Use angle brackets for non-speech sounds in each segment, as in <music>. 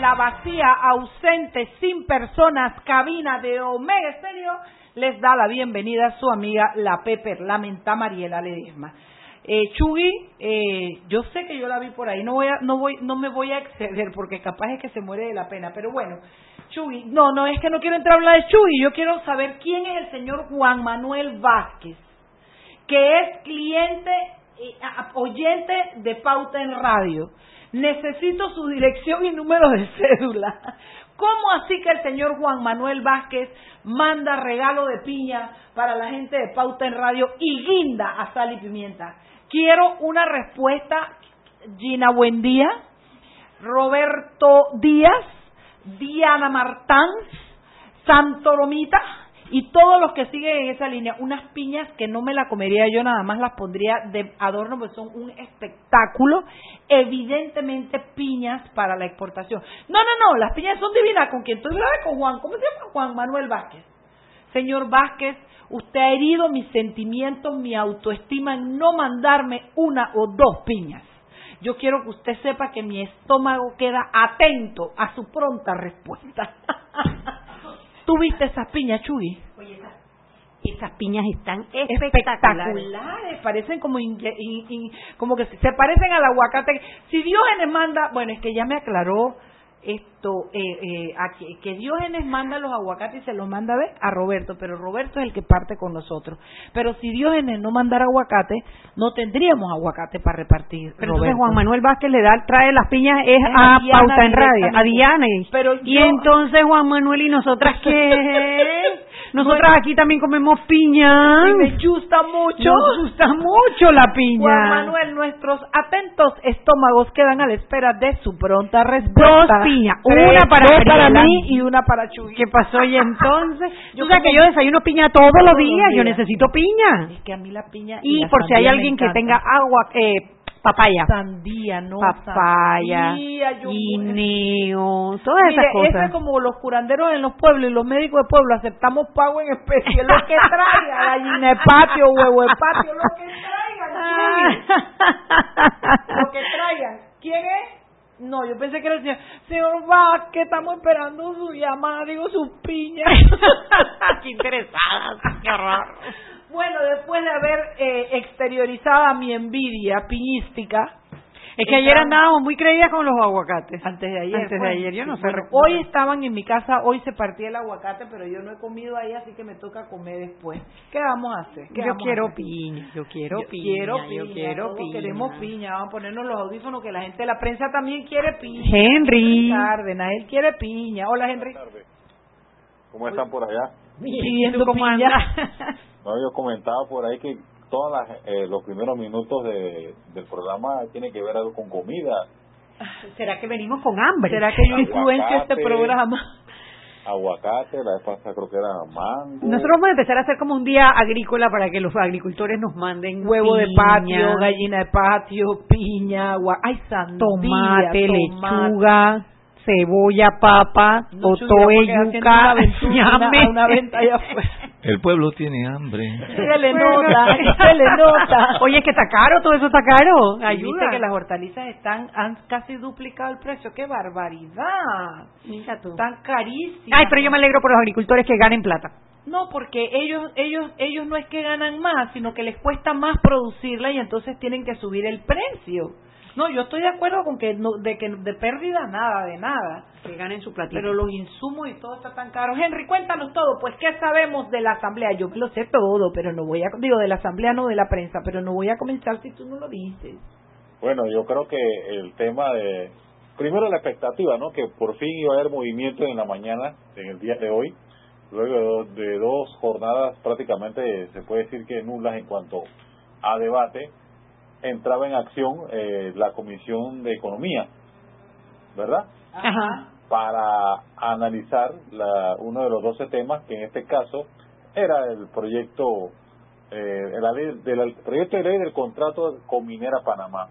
la vacía, ausente, sin personas, cabina de Omega Estéreo, les da la bienvenida a su amiga la Pepper, la menta Mariela Ledesma. Eh, Chugui, eh, yo sé que yo la vi por ahí, no voy a, no voy, no me voy a exceder porque capaz es que se muere de la pena, pero bueno, Chugui, no, no es que no quiero entrar a hablar de Chugui, yo quiero saber quién es el señor Juan Manuel Vázquez, que es cliente, eh, oyente de Pauta en Radio. Necesito su dirección y número de cédula. ¿Cómo así que el señor Juan Manuel Vázquez manda regalo de piña para la gente de Pauta en Radio y guinda a sal y pimienta? Quiero una respuesta, Gina Buendía, Roberto Díaz, Diana Martán, Santoromita y todos los que siguen en esa línea. Unas piñas que no me la comería yo, nada más las pondría de adorno, porque son un espectáculo. Evidentemente piñas para la exportación. No, no, no, las piñas son divinas. ¿Con quién estoy grave? Con Juan. ¿Cómo se llama? Juan Manuel Vázquez. Señor Vázquez, usted ha herido mis sentimientos, mi autoestima en no mandarme una o dos piñas. Yo quiero que usted sepa que mi estómago queda atento a su pronta respuesta. <laughs> ¿Tú viste esas piñas, Chuy? Oye, esas, esas piñas están espectaculares. espectaculares. Parecen como, in- in- in- como que se se parecen al aguacate. Si Diógenes manda, bueno, es que ya me aclaró esto, eh, eh, a que, que Diógenes manda los aguacates y se los manda ¿ve? a Roberto, pero Roberto es el que parte con nosotros. Pero si Diógenes no mandara aguacate, no tendríamos aguacate para repartir. Pero entonces. Juan Manuel Vázquez le da, trae las piñas es Es a, a Diana Pauta en Radio, a. Diana. Y, Pero y yo- entonces Juan Manuel y nosotras qué? <laughs> Nosotras aquí también comemos piña. Y me gusta mucho. Nos gusta mucho la piña. Juan Manuel, nuestros atentos estómagos quedan a la espera de su pronta Dos respuesta. piñas, Tres, una para dos para mí y una para Chuy. ¿Qué pasó y entonces? <laughs> Yo sabes que yo desayuno piña todos los Todos los días, yo necesito piña. Es que a mí la piña Y la por si hay alguien que tenga agua, eh, papaya. sandía, no papaya, sandía, guineo, todas Mire, esas eso es cosas. como los curanderos en los pueblos y los médicos de pueblo aceptamos pago en especie, lo que traiga, <laughs> gallina de patio, huevo de patio, lo que traigan, <laughs> lo que traigan. ¿Quién es? No, yo pensé que era el señor. Señor Vázquez, estamos esperando su llamada, digo, sus piñas. <laughs> Qué interesada, qué horror. Bueno, después de haber eh, exteriorizado mi envidia piñística, Es que ayer andábamos muy creídas con los aguacates. antes de ayer. Antes de ayer, yo no sé. Bueno, hoy estaban en mi casa, hoy se partía el aguacate, pero yo no he comido ahí, así que me toca comer después. ¿Qué vamos a hacer? ¿Qué yo quiero hacer? piña, yo quiero Yo piña, quiero yo piña, quiero todos piña. queremos piña, vamos a ponernos los audífonos que la gente de la prensa también quiere piña. Henry. Cárdenas, él quiere piña. Hola, Henry. ¿Cómo están por allá? Pidiendo ¿Tú cómo piña. <laughs> No, yo comentaba por ahí que todos los primeros minutos de, del programa tiene que ver algo con comida, ¿Será que venimos con hambre? ¿Será que yo influencio este Aguacate. programa? aguacate, la vez pasada creo que era mango. Nosotros vamos a empezar a hacer como un día agrícola para que los agricultores nos manden Huevo de piña, patio, gallina de patio, piña, agua, ay, sandía, tomate, tomate. lechuga, cebolla, papa, No, totoe, yuca, una aventura, una- <laughs> una venta allá afuera. El pueblo tiene hambre. Se le nota, <laughs> se le nota. Oye, es que está caro, todo eso está caro. Y Viste Ayuda. que las hortalizas están han casi duplicado el precio. ¡Qué barbaridad! Mira tú. Están carísimas. Ay, pero yo me alegro por los agricultores que ganen plata. No, porque ellos ellos ellos no es que ganan más, sino que les cuesta más producirla y entonces tienen que subir el precio. No, yo estoy de acuerdo con que no, de que de pérdida nada, de nada. Que ganen su platito. Pero los insumos y todo está tan caro. Henry, cuéntanos todo. Pues, ¿qué sabemos de la asamblea? Yo lo sé todo, pero no voy a... Digo, de la asamblea, no de la prensa, pero no voy a comenzar si tú no lo dices. Bueno, yo creo que el tema de... Primero la expectativa, ¿no? Que por fin iba a haber movimiento en la mañana, en el día de hoy, luego de dos, de dos jornadas prácticamente, se puede decir que nulas en cuanto a debate, entraba en acción eh, la Comisión de Economía, ¿verdad? Ajá. para analizar la, uno de los 12 temas que en este caso era el proyecto eh, la ley, del proyecto de ley del contrato con Minera Panamá.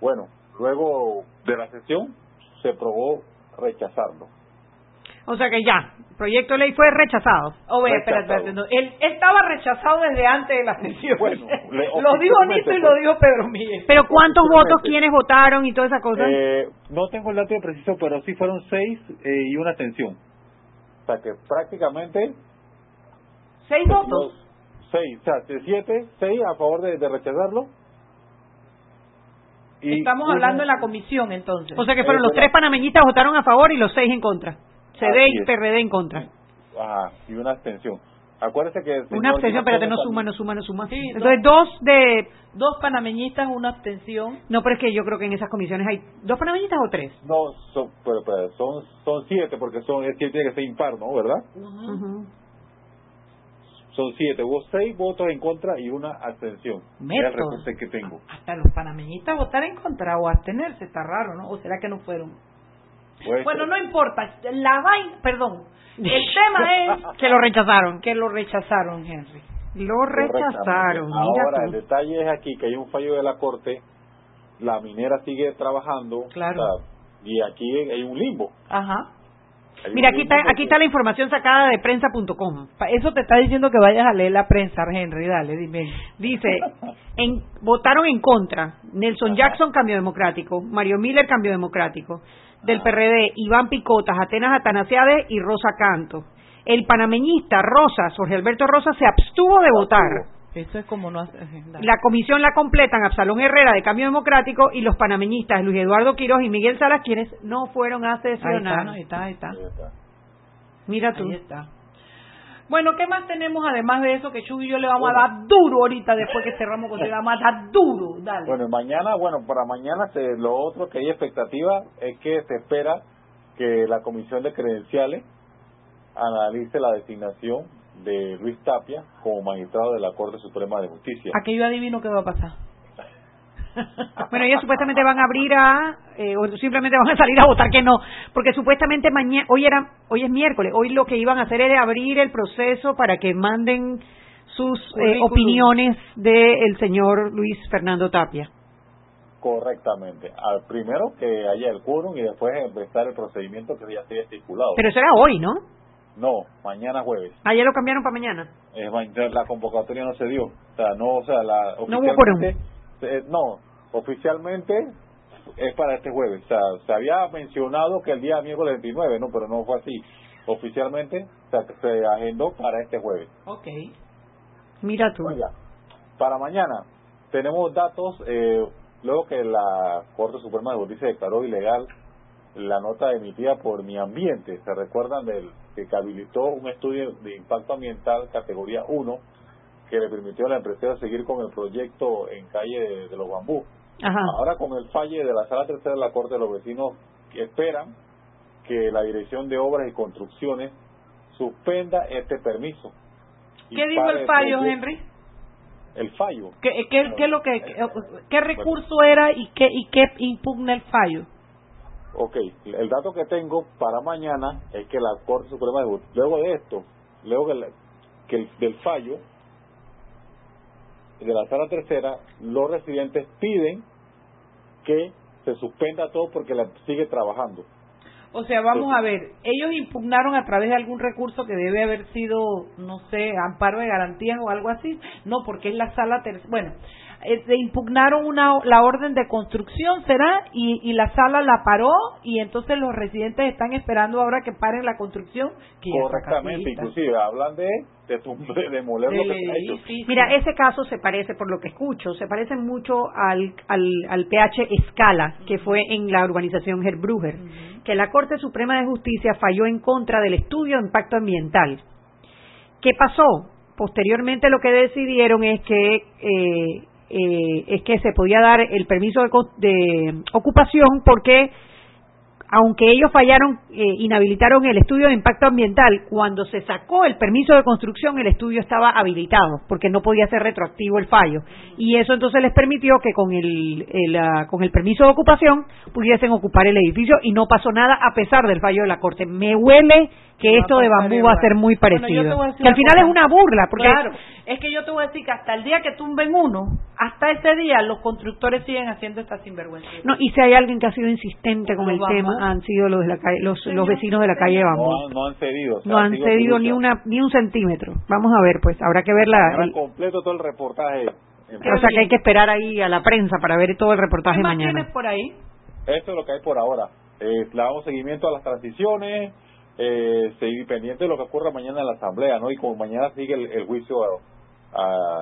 Bueno, luego de la sesión se probó rechazarlo. O sea que ya, el proyecto de ley fue rechazado. Oh, ve, espera, Rechazado. espérate, no. Él, estaba rechazado desde antes de la sesión. Bueno, le- <laughs> lo dijo Nito y lo dijo Pedro Miguel. Pero ¿cuántos votos, quiénes votaron y toda esa cosa? Eh, no tengo el dato preciso, pero sí fueron seis eh, y una abstención. O sea que prácticamente Seis los votos. seis, o sea, siete, seis a favor de, de rechazarlo. Y Estamos hablando en la comisión entonces. o sea que fueron los Eso, tres panameñistas votaron a favor y los seis en contra. CD Así y es. PRD en contra. Ajá, y una abstención. Acuérdese que... Una abstención, espérate, no suma, no suma, no suma. Sí, Entonces dos de... Dos panameñistas, una abstención. No, pero es que yo creo que en esas comisiones hay dos panameñistas o tres. No, son, pero, pero, son, son siete, porque son, es que tiene que ser impar, ¿no? ¿Verdad? Ujú. Son siete. Hubo seis votos en contra y una abstención. Es el reporte que tengo. Hasta los panameñistas votar en contra o abstenerse, está raro, ¿no? ¿O será que no fueron? Bueno, no importa. La vaina, perdón. El <laughs> tema es Que lo rechazaron. que lo rechazaron, Henry. Lo rechazaron. Mira Ahora, tú. el detalle es aquí que hay un fallo de la Corte, la minera sigue trabajando, Claro. o sea, y aquí hay un limbo. Ajá. Mira, aquí está, aquí está la información sacada de prensa.com. Pa- Eso te está diciendo que vayas a leer la prensa, Henry. Dale, dime. Dice, en, votaron en contra Nelson Jackson, Cambio Democrático, Mario Miller, Cambio Democrático, del PRD, Iván Picotas, Atenas Atanasiades y Rosa Canto. El panameñista Rosas, Jorge Alberto Rosas, se abstuvo de votar. Eso es como no hace. dale. La comisión la completan Absalón Herrera de Cambio Democrático y los panameñistas Luis Eduardo Quiroz y Miguel Salas, quienes no fueron a sesionar. ahí está, ahí está. Ahí está. Mira tú. Ahí está. Bueno, ¿qué más tenemos además de eso? Que Chuy y yo le vamos a dar duro ahorita después que cerramos con le vamos a dar duro. Dale. Bueno, mañana, bueno, para mañana se, lo otro que hay expectativa es que se espera que la Comisión de Credenciales analice la designación de Luis Tapia como magistrado de la Corte Suprema de Justicia. Aquí yo adivino qué va a pasar. <laughs> Bueno, ellos supuestamente van a abrir a, eh, o simplemente van a salir a votar que no, porque supuestamente mañana, hoy era, hoy es miércoles, hoy lo que iban a hacer era abrir el proceso para que manden sus eh, opiniones del señor Luis Fernando Tapia. Correctamente. Al primero que haya el quórum y después empezar el procedimiento que ya se haya estipulado. Pero eso era hoy, ¿no? No, mañana jueves. Ayer lo cambiaron para mañana. Ma- la convocatoria no se dio. O sea, no, o sea, la No oficialmente, eh, no, oficialmente es para este jueves. O sea, se había mencionado que el día miércoles 29, no, pero no fue así. Oficialmente, o sea, se agendó para este jueves. Ok. Mira tú. Oiga, para mañana tenemos datos, eh, luego que la Corte Suprema de Justicia declaró ilegal la nota emitida por Mi Ambiente. ¿Se recuerdan del que habilitó un estudio de impacto ambiental categoría 1 que le permitió a la empresa seguir con el proyecto en calle de, de los bambú? Ajá. Ahora con el falle de la Sala Tercera de la Corte, los vecinos esperan que la Dirección de Obras y Construcciones suspenda este permiso. ¿Qué dijo el fallo, proyecto- Henry? El fallo. ¿Qué, qué, qué es lo que, qué, qué recurso era y qué, y qué impugna el fallo? Ok, el dato que tengo para mañana es que la Corte Suprema de Justicia, luego de esto, luego que, la- que el- del fallo de la Sala Tercera, los residentes piden que se suspenda todo porque la sigue trabajando. O sea, vamos a ver, ellos impugnaron a través de algún recurso que debe haber sido, no sé, amparo de garantías o algo así. No, porque es la sala tercera. Bueno, eh, se impugnaron una, la orden de construcción, ¿será? Y, y la sala la paró y entonces los residentes están esperando ahora que paren la construcción. Que Correctamente, inclusive hablan de, de, tum- de demoler lo que Del se ha hecho. edificio. Mira, ese caso se parece, por lo que escucho, se parece mucho al, al, al PH Escala, que fue en la urbanización Herbruger, que la Corte Suprema de Justicia falló en contra del estudio de impacto ambiental. ¿Qué pasó? Posteriormente lo que decidieron es que eh, eh, es que se podía dar el permiso de, de ocupación porque aunque ellos fallaron, eh, inhabilitaron el estudio de impacto ambiental, cuando se sacó el permiso de construcción, el estudio estaba habilitado, porque no podía ser retroactivo el fallo. Y eso entonces les permitió que con el, el, ah, con el permiso de ocupación pudiesen ocupar el edificio y no pasó nada a pesar del fallo de la Corte. Me huele que esto de bambú va a ser muy parecido. que al final es una burla, porque claro, es que yo te voy a decir que hasta el día que tumben uno, hasta ese día los constructores siguen haciendo esta sinvergüenza. No, y si hay alguien que ha sido insistente con el tema, han sido los de la calle, los, los vecinos de la calle Bambú. No, han cedido. no han cedido ni una ni un centímetro. Vamos a ver, pues, habrá que ver la... completo todo el reportaje. O sea que hay que esperar ahí a la prensa para ver todo el reportaje ¿Qué mañana. tienes por ahí? Esto es lo que hay por ahora. Eh, le damos seguimiento a las transiciones, eh, seguir pendiente de lo que ocurra mañana en la asamblea, ¿no? Y como mañana sigue el, juicio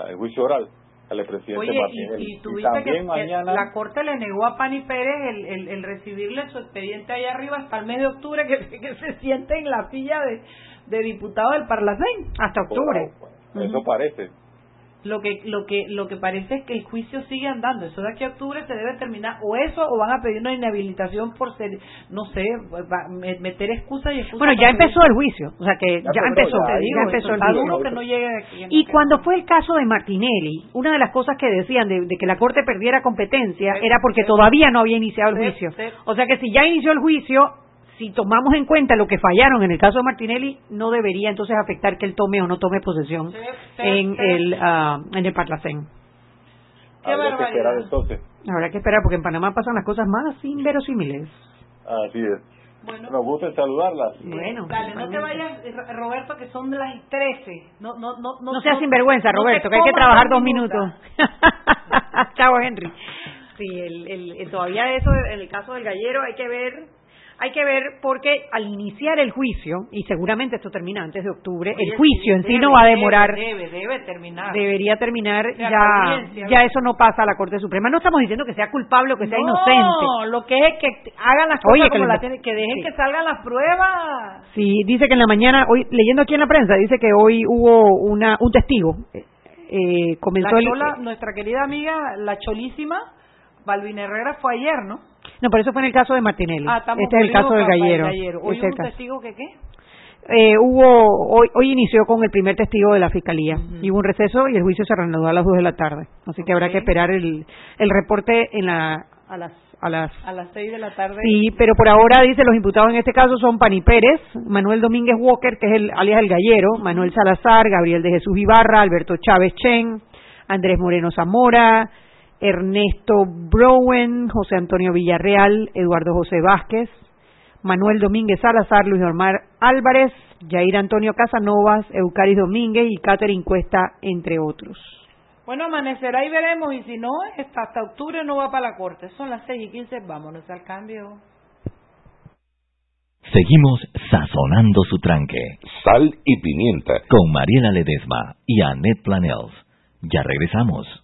el juicio oral al presidente Oye, Y, tuviste que, la corte le negó a Pani Pérez el, el, recibirle su expediente ahí arriba hasta el mes de octubre que, <laughs> que se siente en la silla de, de diputado del Parlacén hasta octubre. eso parece lo que lo que lo que parece es que el juicio sigue andando. Eso de aquí a octubre se debe terminar o eso o van a pedir una inhabilitación por ser no sé meter excusas y excusas bueno ya empezó el juicio o sea que ya, empezó ya, empezó el juicio. Que no llegue y cuando fue el caso de Martinelli una de las cosas que decían de, que la corte perdiera competencia era porque todavía no había iniciado el juicio. o sea que si ya inició el juicio si tomamos en cuenta lo que fallaron en el caso de Martinelli, no debería entonces afectar que él tome o no tome posesión en, El, uh, en el Parlacén. Habrá que esperar entonces. Habrá que esperar porque en Panamá pasan las cosas más inverosímiles. Así es. Bueno, Nos gusta saludarlas. Bueno, dale, no te vayas, Roberto, que son de las 13. No, no, no, no, no seas sinvergüenza, Roberto, que hay que trabajar dos minutos. <laughs> Chao, Henry. Sí, el, el, todavía eso, en el caso del gallero, hay que ver hay que ver porque al iniciar el juicio, y seguramente esto termina antes de octubre, el juicio en sí no va a demorar. Debe, debe, terminar. Debería terminar, ya, ya eso no pasa a la Corte Suprema. No estamos diciendo que sea culpable o que sea inocente. No, lo que es que hagan las cosas como la tienen, que dejen que salgan las pruebas. Sí, dice que en la mañana, hoy leyendo aquí en la prensa, dice que hoy hubo una un testigo. Eh, comenzó la nuestra querida amiga, la cholísima, Balvin Herrera, fue ayer, ¿no? No, por eso fue en el caso de Martinelli. Ah, este es el caso del gallero. ¿Hoy este un testigo que qué? Eh, hubo hoy, hoy inició con el primer testigo de la fiscalía y hubo un receso y el juicio se reanudó a las 2 de la tarde así que habrá que esperar el, el reporte en la a las a las a las 6 de la tarde sí pero por ahora dice los imputados en este caso son Pani Pérez Manuel Domínguez Walker que es el alias el gallero Manuel Salazar Gabriel de Jesús Ibarra Alberto Chávez Chen Andrés Moreno Zamora Ernesto Browen, José Antonio Villarreal, Eduardo José Vázquez, Manuel Domínguez Salazar, Luis Omar Álvarez, Jair Antonio Casanovas, Eucaris Domínguez y Catherine Cuesta, entre otros. Bueno, amanecerá y veremos, y si no, hasta octubre no va para la corte. Son las 6 y 15, vámonos al cambio. Seguimos sazonando su tranque. Sal y pimienta. Con Mariela Ledesma y Annette Planels. Ya regresamos.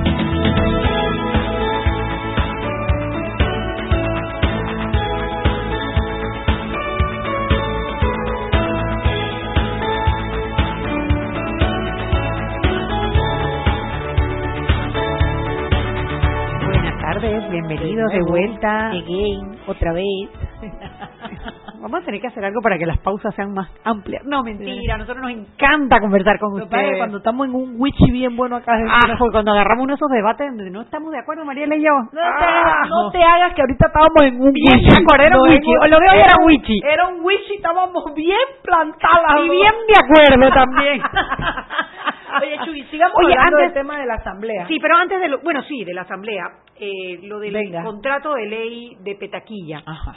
Bienvenidos de vuelta. Again, otra vez. <laughs> Vamos a tener que hacer algo para que las pausas sean más amplias. No, mentira, a nosotros nos encanta conversar con ustedes. cuando estamos en un witchy bien bueno acá Ah, cuando agarramos uno de esos debates donde no estamos de acuerdo, Mariela y yo. No te, hagas, no te hagas que ahorita estábamos en un Bien, witchy. era un witchy. O lo de hoy era witchy. Era un witchy, estábamos bien plantadas. Y bien de acuerdo también. <laughs> Oye, Chuy, sigamos Oye, hablando antes- del tema de la asamblea. Sí, pero antes de lo, bueno, sí, de la asamblea, eh, lo del Venga. contrato de ley de Petaquilla. Ajá.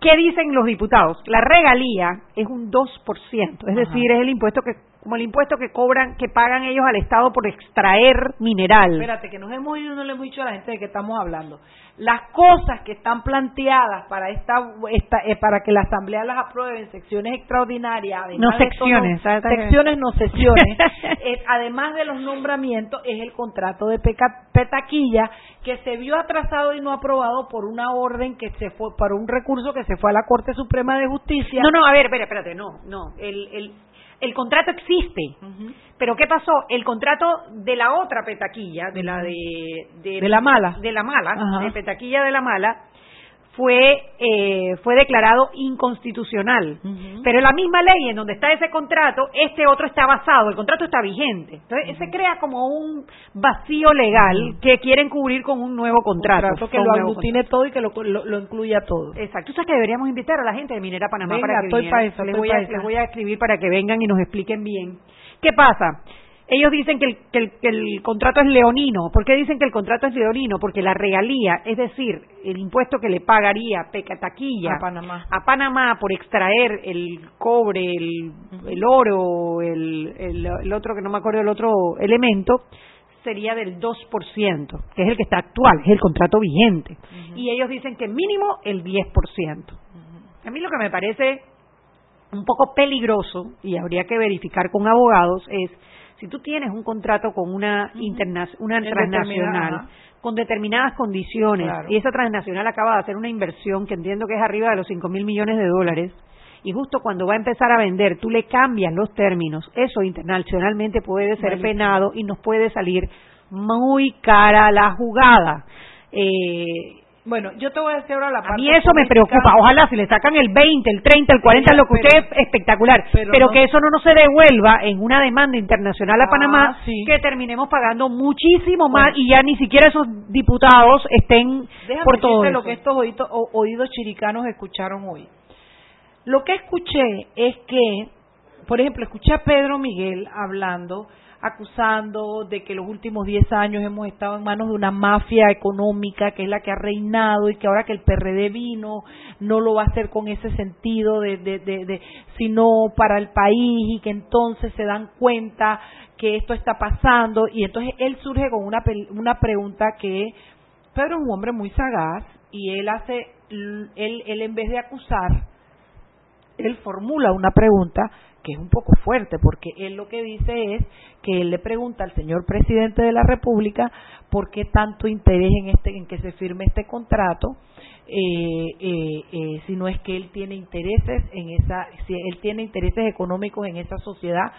¿Qué dicen los diputados? La regalía es un 2%, es Ajá. decir, es el impuesto que como el impuesto que cobran que pagan ellos al Estado por extraer mineral. Espérate, que nos hemos ido y no le hemos dicho a la gente de qué estamos hablando. Las cosas que están planteadas para esta, esta eh, para que la Asamblea las apruebe en secciones extraordinarias, No secciones, ¿sabes? secciones no sesiones, <laughs> eh, además de los nombramientos, es el contrato de peca- Petaquilla que se vio atrasado y no aprobado por una orden que se fue, por un recurso que se fue a la Corte Suprema de Justicia. No, no, a ver, espérate, espérate, no, no, el, el, el contrato existe, pero ¿qué pasó? El contrato de la otra petaquilla, de la de... De la mala. De la mala, Ajá. de petaquilla de la mala, fue, eh, fue declarado inconstitucional. Pero la misma ley en donde está ese contrato, este otro está basado, el contrato está vigente. Entonces se crea como un vacío legal que quieren cubrir con un nuevo contrato. Contrato que lo un aglutine todo y que lo, lo, lo incluya todo. Exacto. Tú sabes que deberíamos invitar a la gente de Minera Panamá Venga, para que estoy vinieran. pa' eso, les, estoy voy a, les voy a escribir para que vengan y nos expliquen bien. ¿Qué pasa? Ellos dicen que el, que, el, que el contrato es leonino. ¿Por qué dicen que el contrato es leonino? Porque la regalía, es decir, el impuesto que le pagaría Pecataquilla A Panamá. a Panamá por extraer el cobre, el, el oro, el, el, otro que no me acuerdo el otro elemento, sería del 2%, que es el que está actual, es el contrato vigente. Y ellos dicen que mínimo el 10%. A mí lo que me parece un poco peligroso, y habría que verificar con abogados, es si tú tienes un contrato con una, interna una transnacional, determinada- con determinadas condiciones, Claro. y esa transnacional acaba de hacer una inversión que entiendo que es arriba de los 5 mil millones de dólares, y justo cuando va a empezar a vender, tú le cambias los términos, eso internacionalmente puede ser Malísimo. penado y nos puede salir muy cara la jugada. Eh, Bueno, yo te voy a decir ahora la a parte mí eso me preocupa. Ojalá si le sacan el 20, el 30, el 40, Mira, lo que usted pero- es espectacular. pero Pero, no- que eso no nos se devuelva en una demanda internacional a Ah, Panamá, sí. que terminemos pagando muchísimo Bueno. más y ya ni siquiera esos diputados estén Déjame por todo eso. lo que estos oídos, o- oídos chiricanos escucharon hoy. Lo que escuché es que, por ejemplo, escuché a Pedro Miguel hablando acusando de que los últimos 10 años hemos estado en manos de una mafia económica que es la que ha reinado y que ahora que el PRD vino no lo va a hacer con ese sentido de, de, de, sino para el país y que entonces se dan cuenta que esto está pasando. Y entonces él surge con una, una pregunta que Pedro es un hombre muy sagaz y él hace él, él en vez de acusar él formula una pregunta que es un poco fuerte, porque él lo que dice es que él le pregunta al señor presidente de la República por qué tanto interés en, este, en que se firme este contrato, eh, eh, eh, si no es que él tiene intereses en esa, si él tiene intereses económicos en esa sociedad,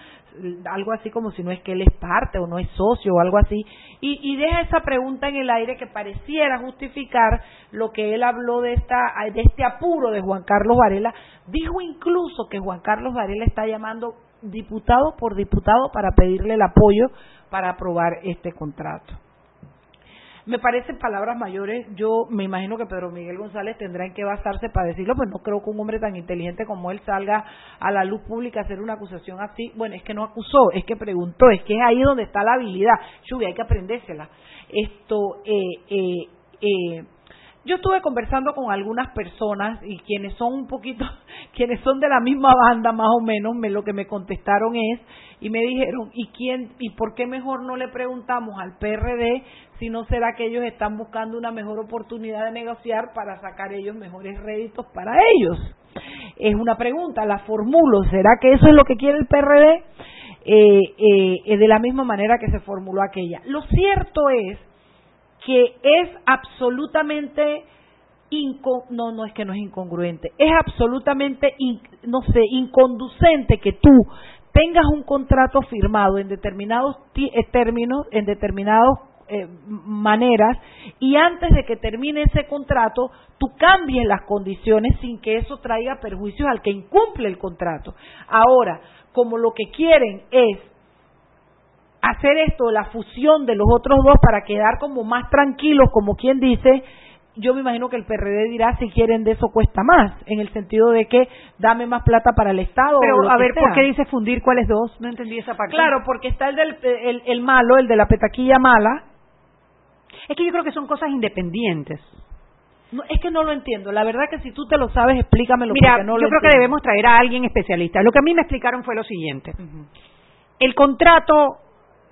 algo así como si no es que él es parte o no es socio o algo así, y, y deja esa pregunta en el aire que pareciera justificar lo que él habló de esta, de este apuro de Juan Carlos Varela, dijo incluso que Juan Carlos Varela está llamando diputado por diputado para pedirle el apoyo para aprobar este contrato. Me parecen palabras mayores. Yo me imagino que Pedro Miguel González tendrá en qué basarse para decirlo, pues no creo que un hombre tan inteligente como él salga a la luz pública a hacer una acusación así. Bueno, es que no acusó, es que preguntó, es que es ahí donde está la habilidad. Chubi, hay que aprendérsela. Esto, eh, eh, eh, yo estuve conversando con algunas personas y quienes son un poquito, <laughs> quienes son de la misma banda más o menos, me, lo que me contestaron es y me dijeron, ¿y quién y por qué mejor no le preguntamos al PRD si no será que ellos están buscando una mejor oportunidad de negociar para sacar ellos mejores réditos para ellos? Es una pregunta, la formulo, ¿será que eso es lo que quiere el PRD? Eh, eh, de la misma manera que se formuló aquella. Lo cierto es que es absolutamente no no es que no es incongruente es absolutamente no sé inconducente que tú tengas un contrato firmado en determinados eh, términos en determinadas eh, maneras y antes de que termine ese contrato tú cambies las condiciones sin que eso traiga perjuicios al que incumple el contrato. Ahora como lo que quieren es hacer esto, la fusión de los otros dos para quedar como más tranquilos, como quien dice, yo me imagino que el PRD dirá si quieren de eso cuesta más, en el sentido de que dame más plata para el Estado. Pero a ver, ¿por qué dice fundir cuáles dos? No entendí esa parte. Claro, porque está el del el, malo, el de la petaquilla mala. Es que yo creo que son cosas independientes. No, es que no lo entiendo. La verdad que si tú te lo sabes, explícamelo. Mira, no yo creo que debemos traer a alguien especialista. Lo que a mí me explicaron fue lo siguiente. El contrato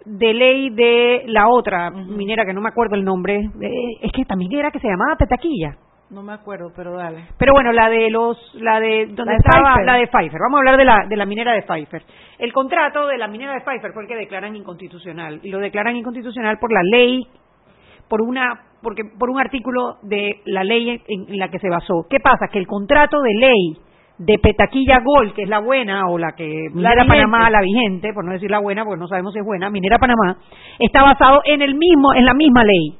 de ley de la otra minera que no me acuerdo el nombre, eh, es que también era que se llamaba Petaquilla. No me acuerdo, pero dale. Pero bueno, la de los, la de donde estaba la de Pfeiffer. Vamos a hablar de la de la minera de Pfeiffer. El contrato de la minera de Pfeiffer fue el que declaran inconstitucional y lo declaran inconstitucional por la ley, por una porque por un artículo de la ley en la que se basó. ¿Qué pasa? Que el contrato de ley de Petaquilla Gold, que es la buena, o la que Minera Panamá, la vigente, por no decir la buena, porque no sabemos si es buena, Minera Panamá, está basado en el mismo, en la misma ley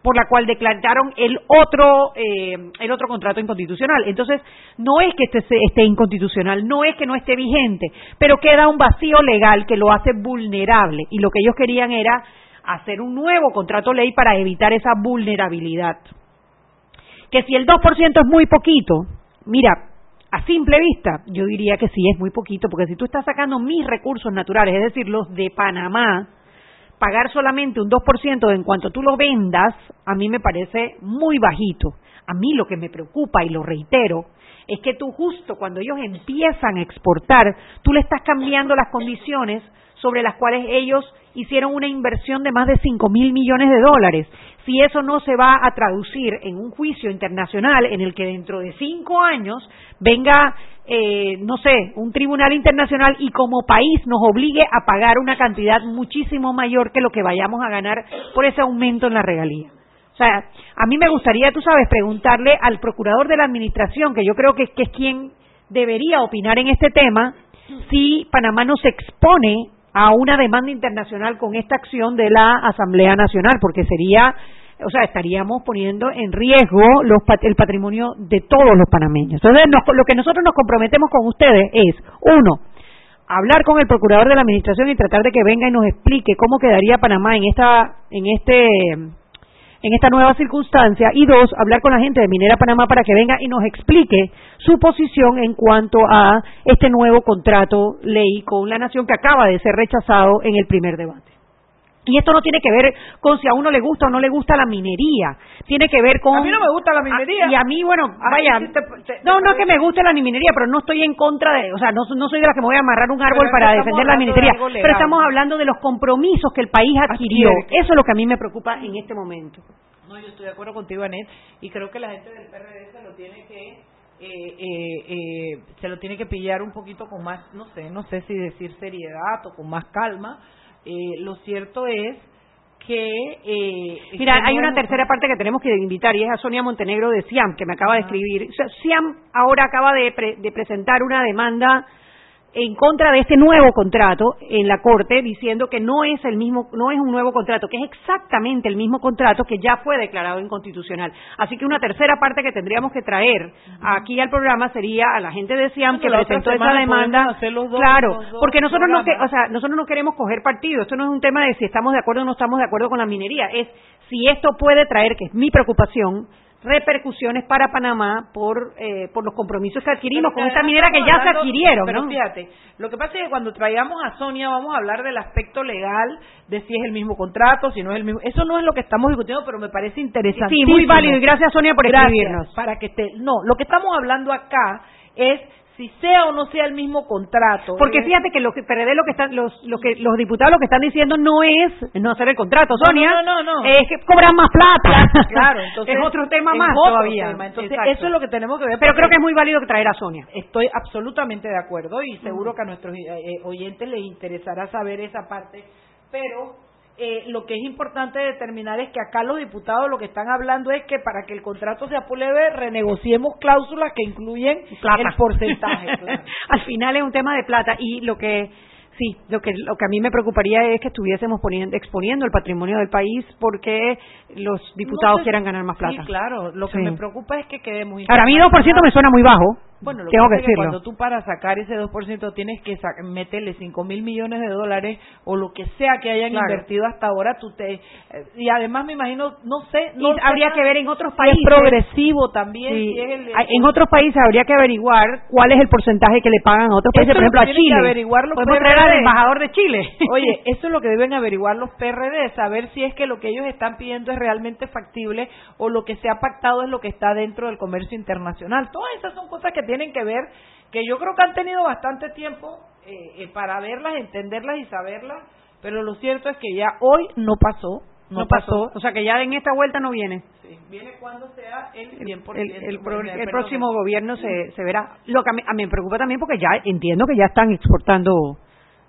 por la cual declararon el otro eh, el otro contrato inconstitucional. Entonces, no es que este esté inconstitucional, no es que no esté vigente, pero queda un vacío legal que lo hace vulnerable y lo que ellos querían era hacer un nuevo contrato ley para evitar esa vulnerabilidad. Que si el 2% es muy poquito, mira, simple vista, yo diría que sí es muy poquito, porque si tú estás sacando mis recursos naturales, es decir, los de Panamá, pagar solamente un 2% en cuanto tú lo vendas, a mí me parece muy bajito. A mí lo que me preocupa, y lo reitero, es que tú justo cuando ellos empiezan a exportar, tú le estás cambiando las condiciones sobre las cuales ellos hicieron una inversión de más de 5 mil millones de dólares. Si eso no se va a traducir en un juicio internacional en el que dentro de cinco años venga, eh, no sé, un tribunal internacional y como país nos obligue a pagar una cantidad muchísimo mayor que lo que vayamos a ganar por ese aumento en la regalía. O sea, a mí me gustaría, tú sabes, preguntarle al procurador de la administración, que yo creo que, que es quien debería opinar en este tema, si Panamá no se expone a una demanda internacional con esta acción de la Asamblea Nacional, porque sería, o sea, estaríamos poniendo en riesgo los, el patrimonio de todos los panameños. Entonces, lo que nosotros nos comprometemos con ustedes es, uno, hablar con el procurador de la administración y tratar de que venga y nos explique cómo quedaría Panamá en esta, en este en esta nueva circunstancia y dos, hablar con la gente de Minera Panamá para que venga y nos explique su posición en cuanto a este nuevo contrato ley con la nación que acaba de ser rechazado en el primer debate. Y esto no tiene que ver con si a uno le gusta o no le gusta la minería. Tiene que ver con... A mí no me gusta la minería. y a mí, bueno, vaya... no, no que me guste la minería, pero no estoy en contra de... O sea, no, no soy de las que me voy a amarrar un árbol para defender la minería. De pero estamos hablando de los compromisos que el país adquirió. Eso es lo que a mí me preocupa en este momento. No, yo estoy de acuerdo contigo, Anet, y creo que la gente del PRD se lo tiene que... Eh, eh, eh, se lo tiene que pillar un poquito con más, no sé, no sé si decir seriedad o con más calma, eh, lo cierto es que... Eh, Mira, hay una tercera parte que tenemos que invitar y es a Sonia Montenegro de SIAM, que me acaba de escribir. SIAM ahora acaba de, de presentar una demanda en contra de este nuevo contrato en la corte diciendo que no es el mismo no es un nuevo contrato que es exactamente el mismo contrato que ya fue declarado inconstitucional. Así que una tercera parte que tendríamos que traer aquí al programa sería a la gente de Siam que presentó esa demanda. claro porque nosotros no o sea nosotros no queremos coger partido esto no es un tema de si estamos de acuerdo o no estamos de acuerdo con la minería es si esto puede traer que es mi preocupación repercusiones para Panamá por eh, por los compromisos que adquirimos con esta minera que ya se adquirieron. Pero fíjate, lo que pasa es que cuando traigamos a Sonia vamos a hablar del aspecto legal, de si es el mismo contrato, si no es el mismo. Eso no es lo que estamos discutiendo, pero me parece interesante. Sí, muy válido y gracias Sonia por escribirnos. Para que esté. No, lo que estamos hablando acá es si sea o no sea el mismo contrato. Porque fíjate que lo que PRD lo que están los lo que los diputados lo que están diciendo no es no hacer el contrato, Sonia, no, no, no, es que cobran más plata. Claro, <laughs> entonces es otro tema más todavía. Entonces eso es lo que tenemos que ver. Pero creo que es muy válido traer a Sonia. Estoy absolutamente de acuerdo y seguro que a nuestros eh, eh, oyentes les interesará saber esa parte, pero eh, lo que es importante determinar es que acá los diputados lo que están hablando es que para que el contrato se apruebe renegociemos cláusulas que incluyen el <laughs> porcentaje. <laughs> Al final es un tema de plata y lo que Sí, lo que, lo que a mí me preocuparía es que estuviésemos poniendo, exponiendo el patrimonio del país porque los diputados quieran ganar más plata. Sí, claro. Lo que me preocupa es que quedemos... Ahora, a mí 2% me suena muy bajo. Bueno, lo Tengo que, que, decirlo. cuando tú para sacar ese 2% tienes que meterle 5 mil millones de dólares o lo que sea que hayan invertido hasta ahora, tú te... Eh, y además me imagino, no sé... No habría que ver en otros países... es progresivo también. en otros países habría que averiguar cuál es el porcentaje que le pagan a otros países, por ejemplo a Chile. Que averiguarlo Podemos traer al embajador de Chile. Oye, <laughs> eso es lo que deben averiguar los PRD, saber si es que lo que ellos están pidiendo es realmente factible o lo que se ha pactado es lo que está dentro del comercio internacional. Todas esas son cosas que tienen que ver que yo creo que han tenido bastante tiempo eh, eh, para verlas, entenderlas y saberlas, pero lo cierto es que ya hoy no pasó. No, pasó. O sea que ya en esta vuelta no viene. Sí, viene cuando sea el 100%. El, el, próximo gobierno se, se verá. Lo que a mí, me preocupa también porque ya entiendo que ya están exportando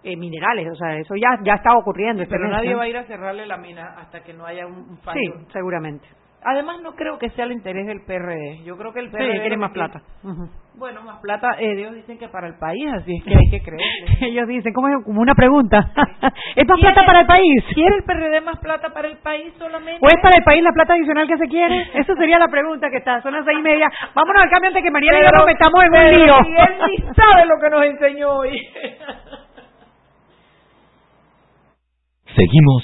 eh, minerales, o sea, eso ya ya está ocurriendo. pero nadie va a ir a cerrarle la mina hasta que no haya un fallo. Sí, seguramente. Además, no creo que sea el interés del PRD. Yo creo que el PRD quiere más plata. Bueno, más plata, eh, ellos dicen que para el país, así es que hay que creer. <laughs> ellos dicen, como, como una pregunta, <laughs> ¿es más plata para el país? ¿Quiere el PRD más plata para el país solamente? ¿O es para el país la plata adicional que se quiere? Esa sería la pregunta que está, son las seis y media. Vámonos al cambio antes que María y yo nos metamos en un lío. Y él ni <laughs> sabe lo que nos enseñó hoy. Seguimos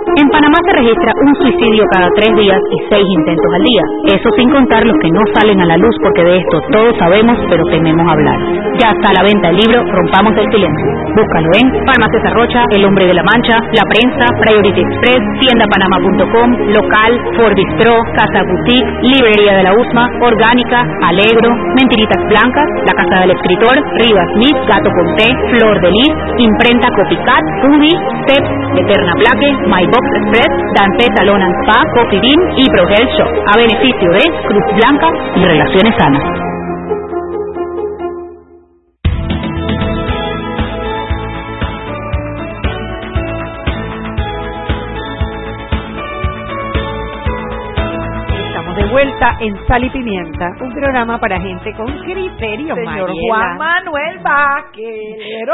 En Panamá se registra un suicidio cada tres días y seis intentos al día. Eso sin contar los que no salen a la luz porque de esto todos sabemos pero tememos hablar. Ya está a la venta el libro Rompamos el Silencio. Búscalo en Farmacia Rocha, El Hombre de la Mancha, La Prensa, Priority Express, tiendapanama.com, Local, Forbis Pro, Casa Boutique, Librería de la USMA, Orgánica, Alegro, Mentiritas Blancas, La Casa del Escritor, Rivas Smith, Gato Conté, Flor de Lis, Imprenta Copycat, Udi, Step, Eterna Plaque, My Express, Dante Salon and Spa, y Progel Shop, a beneficio de Cruz Blanca y Relaciones Sanas. Vuelta en Sal y Pimienta, un programa para gente con criterio, Señor Mariela. Juan Manuel Vázquez, lero.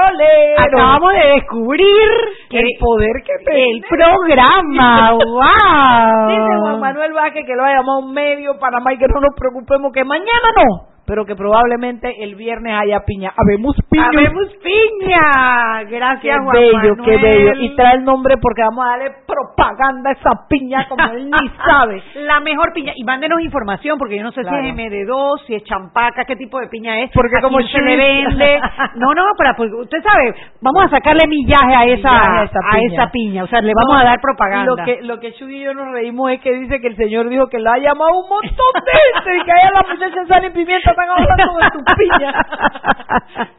Acabamos de descubrir el poder que el programa, wow. <laughs> Dice Juan Manuel Vázquez que lo ha llamado un medio Panamá y que no nos preocupemos que mañana no, pero que probablemente el viernes haya piña. Habemos piña. Habemos piña. Gracias, Qué Juan bello, qué bello. Y trae el nombre porque vamos a darle propaganda a esa piña como él ni <laughs> sabe. La mejor piña. Y mándenos información, porque yo no sé Claro. si es MD2, si es champaca, qué tipo de piña es. Porque como se le vende. <laughs> No, no, para, pues, usted sabe, vamos a sacarle millaje a esa, Millaje a esa a piña. esa piña. O sea, le vamos No, a dar propaganda. Lo que, lo que Chuy y yo nos reímos es que dice que el señor dijo que lo ha llamado un montón de veces y que allá las muchachas en Sal y Pimienta están hablando de tu piña.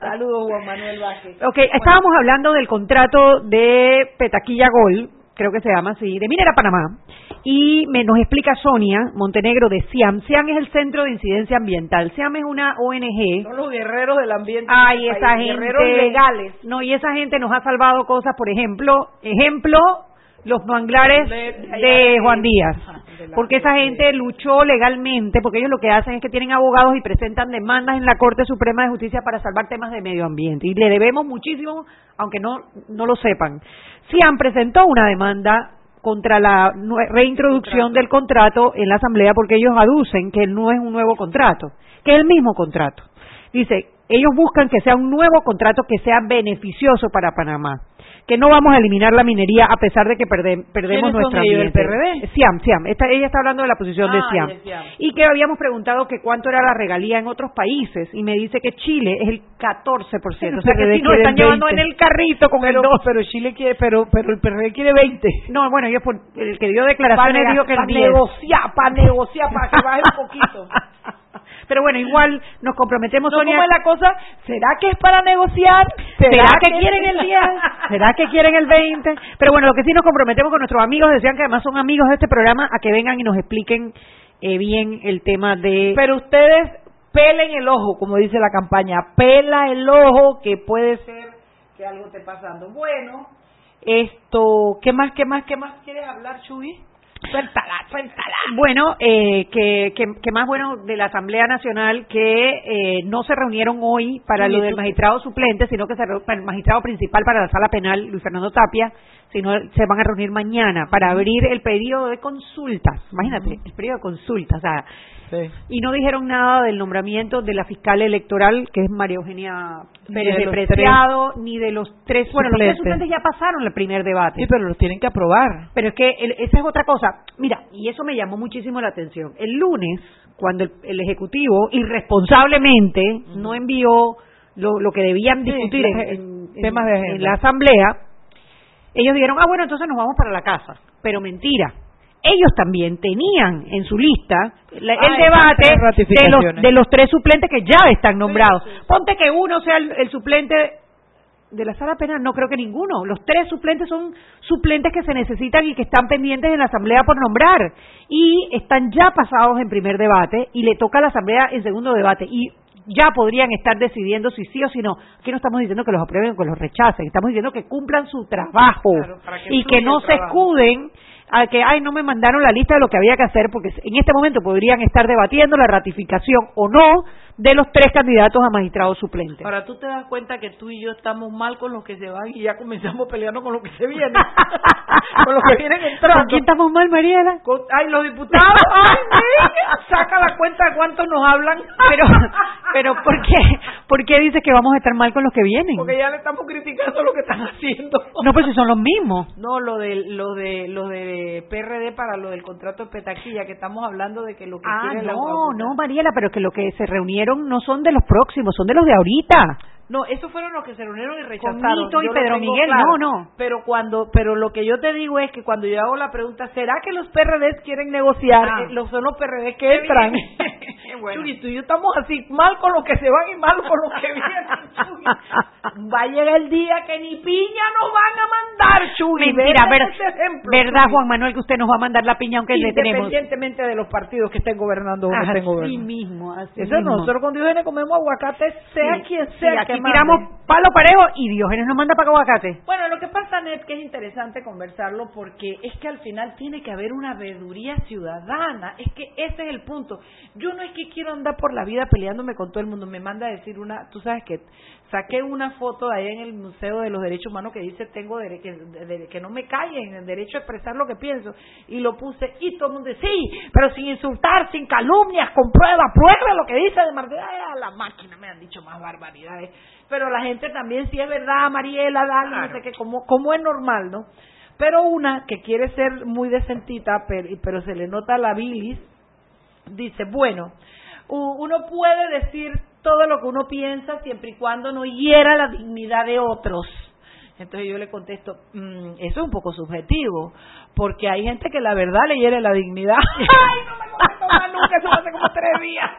Saludos, Juan Manuel Vázquez. Ok, estábamos hablando del contrato de Petaquilla Gol, creo que se llama así, de Minera Panamá. Y me, nos explica Sonia Montenegro de CIAM. CIAM es el Centro de Incidencia Ambiental. CIAM es una ONG. Son los guerreros del ambiente. Ay, de este esa país, gente. Guerreros legales. No, y esa gente nos ha salvado cosas, por ejemplo, ejemplo, los manglares De- Juan Díaz. Porque esa gente luchó legalmente, porque ellos lo que hacen es que tienen abogados y presentan demandas en la Corte Suprema de Justicia para salvar temas de medio ambiente. Y le debemos muchísimo, aunque no, no lo sepan. CIAN presentó una demanda contra la reintroducción del contrato en la Asamblea porque ellos aducen que no es un nuevo contrato, que es el mismo contrato. Dice, ellos buscan que sea un nuevo contrato que sea beneficioso para Panamá, que no vamos a eliminar la minería a pesar de que perde- perdemos ¿Quiénes son nuestra el. PRD? Siam, Siam. Esta- ella está hablando de la posición de Ah, Siam. de Siam. Y que habíamos preguntado que cuánto era la regalía en otros países y me dice que Chile es el 14%. O sea que si nos están llevando 20. en el carrito con Pero, el 2. pero Chile quiere, pero, pero el PRD quiere 20. No, bueno, yo el que dio declaraciones Para dijo que el 10. negociar, para negociar, para que baje un poquito. <laughs> Pero bueno, igual nos comprometemos, No, Sonia. ¿Cómo es la cosa? ¿Será que es para negociar? ¿Será que quieren el <laughs> 10? ¿Será que quieren el 20? Pero bueno, lo que sí nos comprometemos con nuestros amigos, decían que además son amigos de este programa, a que vengan y nos expliquen eh, bien el tema de... Pero ustedes pelen el ojo, como dice la campaña. Pela el ojo que puede ser que algo esté pasando. Bueno, esto, ¿qué más, qué más, qué más quieres hablar, Chuy? Suéltala, suéltala. Bueno, eh, que, que, que más bueno de la Asamblea Nacional que eh, no se reunieron hoy para Sí, lo del magistrado suplente, sino que se para el magistrado principal para la sala penal, Luis Fernando Tapia, sino se van a reunir mañana para abrir el periodo de consultas. Imagínate, el periodo de consultas. O sea, y no dijeron nada del nombramiento de la fiscal electoral, que es María Eugenia Ni Pérez de Preciado, ni de los tres. Bueno, los tres Suplentes. ya pasaron el primer debate. Sí, pero los tienen que aprobar. Pero es que el- esa es otra cosa. mira, y eso me llamó muchísimo la atención. El lunes, cuando el, el Ejecutivo irresponsablemente no envió lo, lo que debían discutir en, temas de en la Asamblea, ellos dijeron, ah, bueno, entonces nos vamos para la casa. Pero mentira. Ellos también tenían en su lista la- el Ah, debate de los, de los tres suplentes que ya están nombrados. Ponte que uno sea el, el suplente de la sala penal, no creo que ninguno. Los tres suplentes son suplentes que se necesitan y que están pendientes en la asamblea por nombrar. Y están ya pasados en primer debate y le toca a la asamblea en segundo debate. Y ya podrían estar decidiendo si sí o si no. Aquí no estamos diciendo que los aprueben o que los rechacen, estamos diciendo que cumplan su trabajo Claro, para que y que no se escuden a que, ay, no me mandaron la lista de lo que había que hacer, porque en este momento podrían estar debatiendo la ratificación o no de los tres candidatos a magistrados suplentes. Ahora tú te das cuenta que tú y yo estamos mal con los que se van y ya comenzamos peleando con los que se vienen. <laughs> con los que vienen entrando. ¿Con quién estamos mal, Mariela? Con- ay, los diputados. <laughs> Ay, niña, saca la cuenta de cuántos nos hablan. Pero, pero ¿por qué, ¿por qué dices que vamos a estar mal con los que vienen? Porque ya le estamos criticando lo que están haciendo. No, pues si son los mismos. No, lo de, lo de, lo de PRD para lo del contrato de petaquilla, que estamos hablando de que lo que Ah, quiere la no, no, Mariela, pero que lo que se reunieron no son de los próximos, son de los de ahorita. No, esos fueron los que se reunieron y Con rechazaron. Nito y Pedro Miguel, claro. no, no. Pero cuando, pero lo que yo te digo es que cuando yo hago la pregunta, ¿será que los PRDs quieren negociar? Ah. Eh, los son los PRDs que entran. <laughs> Chugui, tú y yo estamos así mal con los que se van y mal con los que vienen. <laughs> Va a llegar el día que ni piña nos van a mandar, Chugui. Mentira, ver- ejemplo, ¿verdad. Juan Manuel, que usted nos va a mandar la piña aunque le tenemos? Independientemente de los partidos que estén gobernando o no estén Así gobernando. mismo, así Eso mismo. nosotros con Diógenes comemos aguacate, sea Sí, quien sí, sea aquí que mande. tiramos palo parejo y Diógenes nos manda para aguacate. Bueno, lo que pasa, Ned, que es interesante conversarlo porque es que al final tiene que haber una veeduría ciudadana. Es que ese es el punto. Yo no es que quiero andar por la vida peleándome con todo el mundo. Me manda a decir una, tú sabes que saqué una foto ahí en el Museo de los Derechos Humanos que dice tengo dere- que, de- que no me callen el derecho a expresar lo que pienso y lo puse y todo el mundo dice sí, pero sin insultar, sin calumnias, con prueba, prueba lo que dice de Martín. Ay, a la máquina me han dicho más barbaridades. Pero la gente también, si es verdad, Mariela, dale, no sé qué, como, como es normal, ¿no? Pero una que quiere ser muy decentita, pero, pero se le nota la bilis, dice, bueno, uno puede decir todo lo que uno piensa siempre y cuando no hiera la dignidad de otros. Entonces yo le contesto, "Mm, eso es un poco subjetivo, porque hay gente que la verdad le hiere la dignidad. <laughs> ¡Ay, no me contesto más nunca! Eso hace como tres días. <laughs>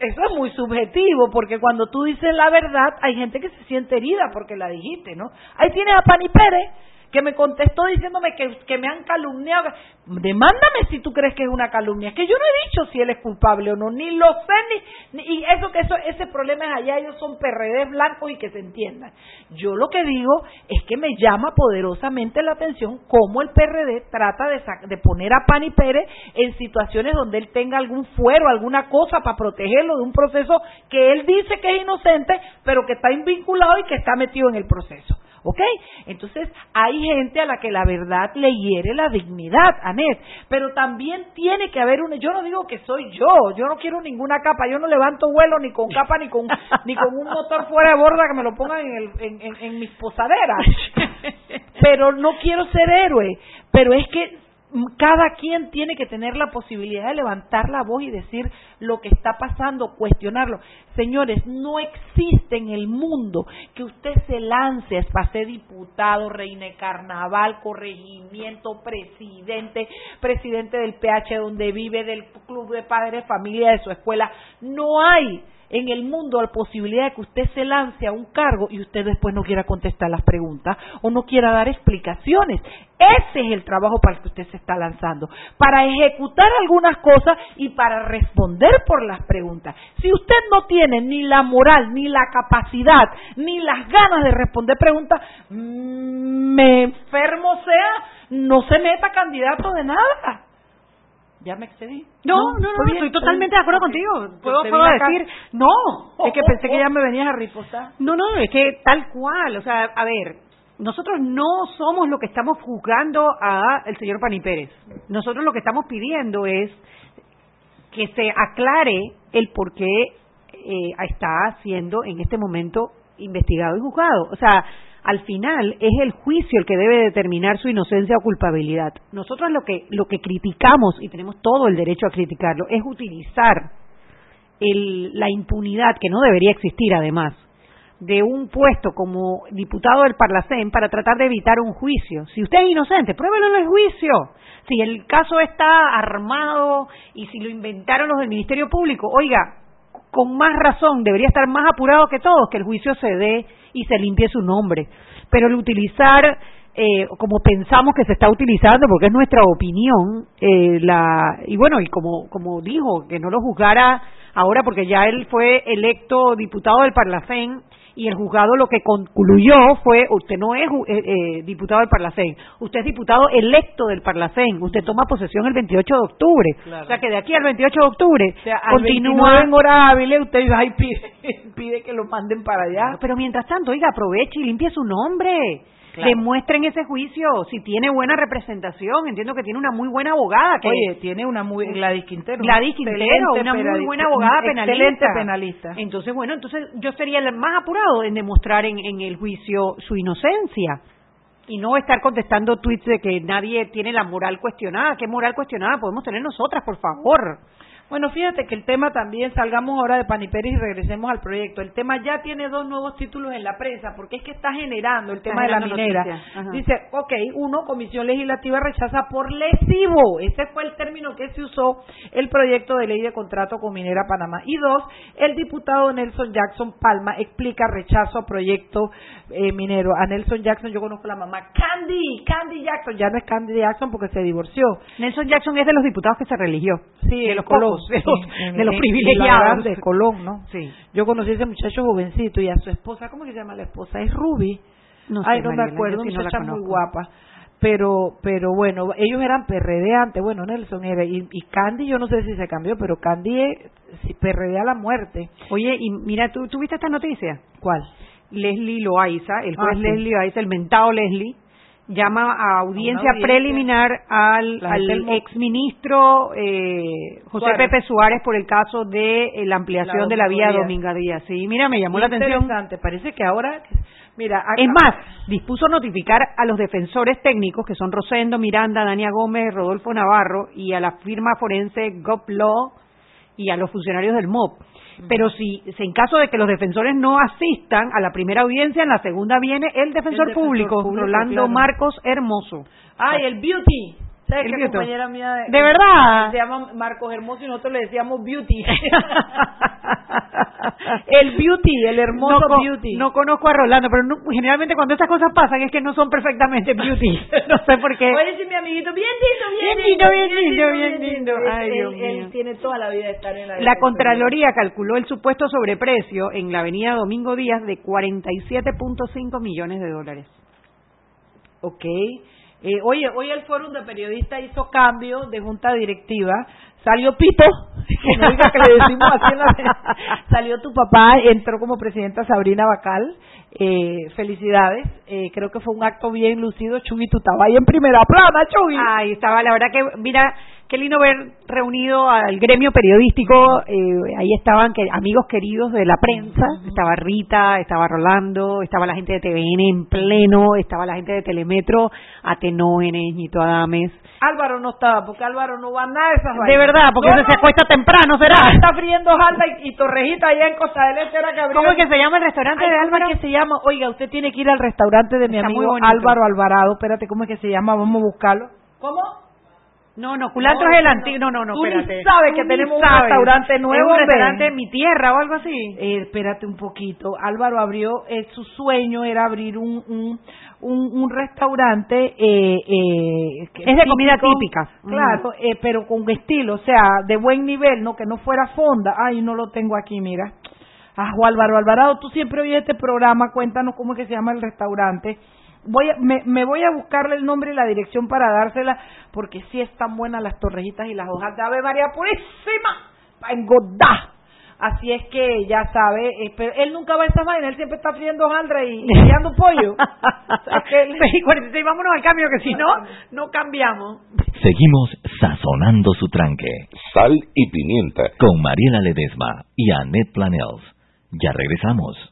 Eso es muy subjetivo, porque cuando tú dices la verdad, hay gente que se siente herida porque la dijiste, ¿no? Ahí tienes a Pani Pérez, que me contestó diciéndome que, que me han calumniado. Demándame si tú crees que es una calumnia. Que yo no he dicho si él es culpable o no, ni lo sé, ni, ni- y eso que eso, ese problema es allá, ellos son PRD blancos y que se entiendan. Yo lo que digo es que me llama poderosamente la atención cómo el PRD trata de, de poner a Pani Pérez en situaciones donde él tenga algún fuero, alguna cosa para protegerlo de un proceso que él dice que es inocente, pero que está vinculado y que está metido en el proceso. ¿Ok? Entonces, hay gente a la que la verdad le hiere la dignidad, Anet, pero también tiene que haber un, yo no digo que soy yo, yo no quiero ninguna capa, yo no levanto vuelo ni con capa ni con <laughs> ni con un motor fuera de borda que me lo pongan en, el, en, en- en mis posaderas, <laughs> pero no quiero ser héroe, pero es que cada quien tiene que tener la posibilidad de levantar la voz y decir lo que está pasando, cuestionarlo. Señores, no existe en el mundo que usted se lance para ser diputado, reina de carnaval, corregimiento, presidente, presidente del PH donde vive, del club de padres familia de su escuela. No hay en el mundo la posibilidad de que usted se lance a un cargo y usted después no quiera contestar las preguntas o no quiera dar explicaciones. Ese es el trabajo para el que usted se está lanzando, para ejecutar algunas cosas y para responder por las preguntas. Si usted no tiene ni la moral, ni la capacidad, ni las ganas de responder preguntas, mm, me enfermo sea, no se meta candidato de nada. Ya me excedí. No, no, no, estoy totalmente de acuerdo contigo. Puedo, puedo acá. decir, no. Es que pensé que ya me venías a ripostar. No, no, es que tal cual, o sea, a ver, nosotros no somos lo que estamos juzgando a el señor Pani Pérez. Nosotros lo que estamos pidiendo es que se aclare el por qué eh, está siendo en este momento investigado y juzgado. O sea, al final es el juicio el que debe determinar su inocencia o culpabilidad. Nosotros lo que lo que criticamos y tenemos todo el derecho a criticarlo es utilizar el, la impunidad que no debería existir además de un puesto como diputado del Parlacén para tratar de evitar un juicio. Si usted es inocente, pruébelo en el juicio. Si el caso está armado y si lo inventaron los del Ministerio Público, oiga, con más razón debería estar más apurado que todos que el juicio se dé y se limpie su nombre. Pero el utilizar eh, como pensamos que se está utilizando, porque es nuestra opinión, eh, la, y bueno, y como, como dijo, que no lo juzgara ahora porque ya él fue electo diputado del Parlacén y el juzgado lo que concluyó fue usted no es eh, eh, diputado del Parlacén, usted es diputado electo del Parlacén, usted toma posesión el 28 de octubre, o sea que de aquí al 28 de octubre continúa en usted va y pide, <laughs> pide que lo manden para allá. Pero mientras tanto, oiga, aproveche y limpie su nombre demuestren ese juicio si tiene buena representación. Entiendo que tiene una muy buena abogada. Que Oye, tiene una muy Gladys Quintero. Gladys Quintero, una muy buena abogada penalista. Excelente penalista. Entonces, bueno, entonces yo sería el más apurado en demostrar en, en el juicio su inocencia y no estar contestando tweets de que nadie tiene la moral cuestionada. ¿Qué moral cuestionada podemos tener nosotras, por favor? Bueno, fíjate que el tema también, salgamos ahora de Paniperis y regresemos al proyecto. El tema ya tiene dos nuevos títulos en la prensa, porque es que está generando el tema de la minera. Dice, ok, uno, Comisión Legislativa rechaza por lesivo. Ese fue el término que se usó el proyecto de ley de contrato con Minera Panamá. Y dos, el diputado Nelson Jackson Palma explica rechazo a proyecto eh, minero. A Nelson Jackson yo conozco a la mamá. Candy, Candy Jackson. Ya no es Candy Jackson porque se divorció. Nelson Jackson es de los diputados que se religió. Sí, de los De los, privilegiados de Colón, ¿no? Sí. Yo conocí a ese muchacho jovencito y a su esposa, ¿cómo se llama la esposa? Es Ruby. No sé, Ay, no me acuerdo, una muchacha muy guapa. Pero, pero bueno, ellos eran PRD antes, bueno, Nelson era, y, Candy, yo no sé si se cambió, pero Candy es si PRD a la muerte. Oye, y mira, ¿tú, ¿tú viste esta noticia? ¿Cuál? Leslie Loaiza, el juez ah, Leslie Loaiza, el mentado Leslie, llama a audiencia, preliminar al, al exministro eh, José Pepe Suárez por el caso de eh, la ampliación de la vía Dominga Díaz. Sí, mira, me llamó la atención. Parece que ahora, mira, es más, dispuso notificar a los defensores técnicos que son Rosendo Miranda, Dania Gómez, Rodolfo Navarro y a la firma forense GovLaw y a los funcionarios del MOP pero si, en caso de que los defensores no asistan a la primera audiencia, en la segunda viene el defensor, público, Rolando Marcos Hermoso. Ay, el Beauty. ¿Sabes qué compañera mía de, verdad? Se llama Marcos Hermoso y nosotros le decíamos Beauty. <laughs> el Beauty, el hermoso Beauty. No conozco a Rolando, pero generalmente cuando estas cosas pasan es que no son perfectamente Beauty. <laughs> no sé por qué. Oye, sí, mi amiguito, bien lindo, bien, lindo, bien lindo, bien lindo. Ay, Dios mío. Él tiene toda la vida de estar en la La Contraloría calculó el supuesto sobreprecio en la avenida Domingo Díaz de 47.5 millones de dólares. Ok. Eh, oye, hoy el Fórum de Periodistas hizo cambio de junta directiva. Salió Pito, <laughs> que no diga que le decimos así <laughs> Salió tu papá, entró como presidenta Sabrina Bacal. Eh, felicidades. Eh, creo que fue un acto bien lucido. Chugui, tú estabas ahí en primera plana, Chugui. Ay, estaba, la verdad que, mira, qué lindo ver reunido al gremio periodístico. Eh, ahí estaban que, amigos queridos de la prensa. Estaba Rita, estaba Rolando, estaba la gente de TVN en pleno, estaba la gente de Telemetro, Atenógenes, Ñito Adames. Álvaro no estaba, porque Álvaro no va a nada de esas De verdad, porque se acuesta temprano, ¿será? está friendo jalda y, Torrejita allá en Costa del Este era que ¿Cómo es que se llama el restaurante de Álvaro? ¿Cómo es que se llama? Oiga, usted tiene que ir al restaurante de mi amigo Álvaro Alvarado. Espérate, ¿cómo es que se llama? Vamos a buscarlo. ¿Cómo? No, no, culantro es el antiguo. No, no, no, Tú espérate. sabes que tenemos un restaurante nuevo. un restaurante en mi tierra o algo así. Eh, espérate un poquito. Álvaro abrió, eh, su sueño era abrir un, un, un, restaurante. Eh, eh, es de comida típica. Claro, eh, pero con estilo, o sea, de buen nivel, no que no fuera fonda. Ay, no lo tengo aquí, mira. Ah, Álvaro Alvarado, tú siempre oyes este programa, cuéntanos cómo es que se llama el restaurante voy me, me, voy a buscarle el nombre y la dirección para dársela, porque sí están buenas las torrejitas y las hojas de Ave María Purísima, para engordar. Así es que ya sabe, eh, pero él nunca va a esa vaina, él siempre está friendo hojaldra y, y pollo. <laughs> y vámonos al cambio, que si no, no cambiamos. Seguimos sazonando su tranque. Sal y pimienta. Con Mariela Ledesma y Annette Planels. Ya regresamos.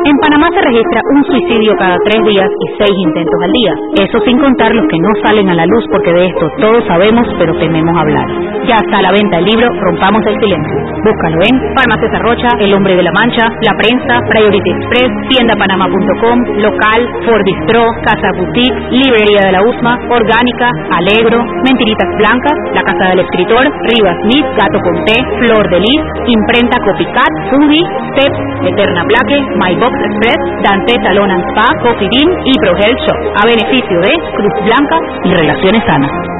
En Panamá se registra un suicidio cada tres días y seis intentos al día. Eso sin contar los que no salen a la luz porque de esto todos sabemos pero tememos hablar. Ya está a la venta el libro Rompamos el Silencio. Búscalo en Farmacia Rocha, El Hombre de la Mancha, La Prensa, Priority Express, tiendapanama.com, Local, Ford Bistro, Casa Boutique, Librería de la USMA, Orgánica, Alegro, Mentiritas Blancas, La Casa del Escritor, Rivas Smith, Gato con Té, Flor de Lis, Imprenta Copycat, Foodie, Steps, Eterna Blaque, My Box Express, Dante Salon and Spa, Bean y Pro Health Shop, a beneficio de Cruz Blanca y Relaciones Sanas.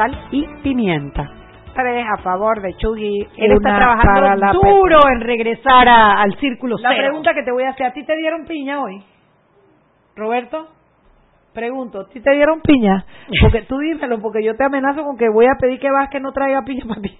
Sal y Pimienta. Tres a favor de Chugui. Él está trabajando duro en regresar a- al círculo La cero. pregunta que te voy a hacer, ¿a ti te dieron piña hoy? Roberto, pregunto, ¿a ti te dieron piña? <laughs> Porque tú dímelo, porque yo te amenazo con que voy a pedir que Vázquez no traiga piña para ti.